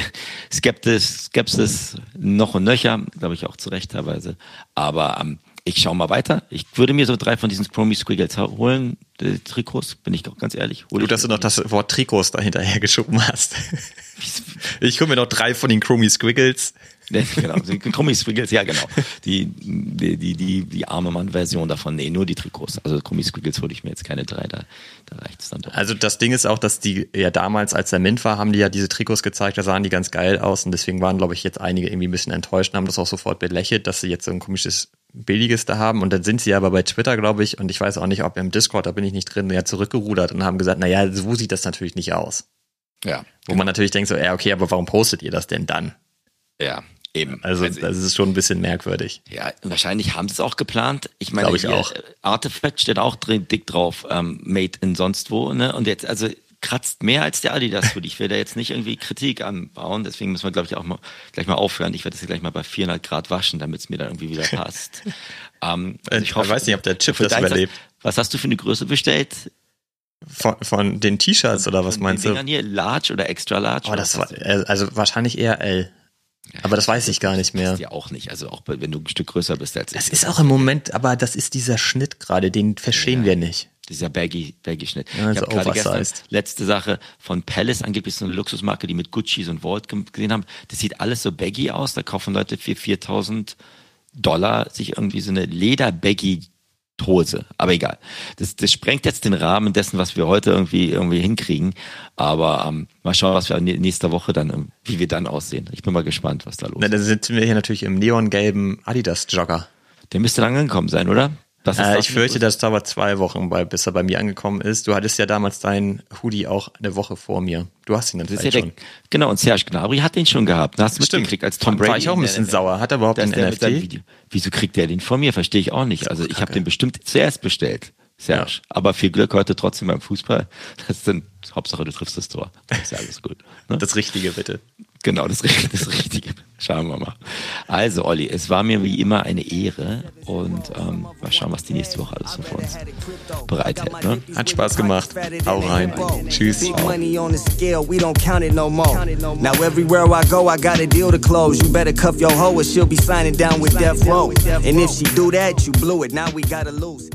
Skeptis, Skepsis noch und nöcher, glaube ich auch zu Recht teilweise. Aber ähm, ich schaue mal weiter. Ich würde mir so drei von diesen Chromie Squiggles holen, die Trikots, bin ich auch ganz ehrlich. Hol Gut, dass du noch das Wort Trikots dahinterher geschoben hast. ich hole mir noch drei von den Chromie Squiggles. Genau, Chromie Squiggles, ja genau. Die, die, die, die, die arme Mann-Version davon, nee, nur die Trikots. Also Chromie Squiggles hole ich mir jetzt keine drei, da, da reicht es dann doch. Also das Ding ist auch, dass die ja damals, als der Mint war, haben die ja diese Trikots gezeigt, da sahen die ganz geil aus und deswegen waren, glaube ich, jetzt einige irgendwie ein bisschen enttäuscht und haben das auch sofort belächelt, dass sie jetzt so ein komisches billiges da haben und dann sind sie aber bei Twitter, glaube ich, und ich weiß auch nicht, ob im Discord, da bin ich nicht drin, ja zurückgerudert und haben gesagt, naja, so sieht das natürlich nicht aus. Ja. Wo genau. man natürlich denkt so, ja, okay, aber warum postet ihr das denn dann? Ja, eben. Also, also das ist schon ein bisschen merkwürdig. Ja, wahrscheinlich haben sie es auch geplant. Ich meine, ich auch. Artifact steht auch drin, dick drauf, ähm, made in sonst wo, ne? Und jetzt, also kratzt mehr als der Adidas-Hoodie. Ich will da jetzt nicht irgendwie Kritik anbauen, deswegen müssen wir, glaube ich, auch mal gleich mal aufhören. Ich werde das gleich mal bei 400 Grad waschen, damit es mir dann irgendwie wieder passt. ähm, also ich, hoffe, weiß nicht, ob der Chip das überlebt. Was hast du für eine Größe bestellt? Von, von den T-Shirts oder was meinst du? hier large oder extra large? Oh, das war, also wahrscheinlich eher L. Aber das weiß ich gar nicht mehr. Das ja auch nicht. Also auch wenn du ein Stück größer bist als ich. Das ist auch im Moment, aber das ist dieser Schnitt gerade, den verstehen ja. wir nicht dieser baggy, baggy Schnitt. Ja, ich habe gerade gestern letzte Sache von Palace, angeblich so eine Luxusmarke, die mit Gucci und Vault gesehen haben. Das sieht alles so baggy aus. Da kaufen Leute für 4000 Dollar sich irgendwie so eine Leder-baggy Hose. Aber egal. Das, das sprengt jetzt den Rahmen dessen, was wir heute irgendwie irgendwie hinkriegen. Aber ähm, mal schauen, was wir nächste Woche dann, wie wir dann aussehen. Ich bin mal gespannt, was da los ist. Na, dann sind wir hier natürlich im neongelben Adidas Jogger. Der müsste lang angekommen sein, oder? Äh, ich fürchte, das dauert zwei Wochen, bei, bis er bei mir angekommen ist. Du hattest ja damals deinen Hoodie auch eine Woche vor mir. Du hast ihn dann ja schon. genau, und Serge Gnabry hat den schon gehabt. Hast du mitgekriegt als Tom Brady. War ich auch ein bisschen sauer. Hat er überhaupt einen NFT? Wieso kriegt der den von mir? Verstehe ich auch nicht. Also ich habe den bestimmt zuerst bestellt. Serge. Ja. Aber viel Glück heute trotzdem beim Fußball. Das ist dann, Hauptsache du triffst das Tor. Das ist ja alles gut. Ne? Das Richtige bitte. Genau, das, das Richtige. Schauen wir mal. Also, Olli, es war mir wie immer eine Ehre und ähm, mal schauen, was die nächste Woche alles so für uns bereithält. Ne? Hat Spaß gemacht. Hau rein. Tschüss. Now everywhere I go, I got a deal to close. You better cuff your hoe or she'll be signing down with Death Row. And if she do that, you blew it. Now we gotta lose.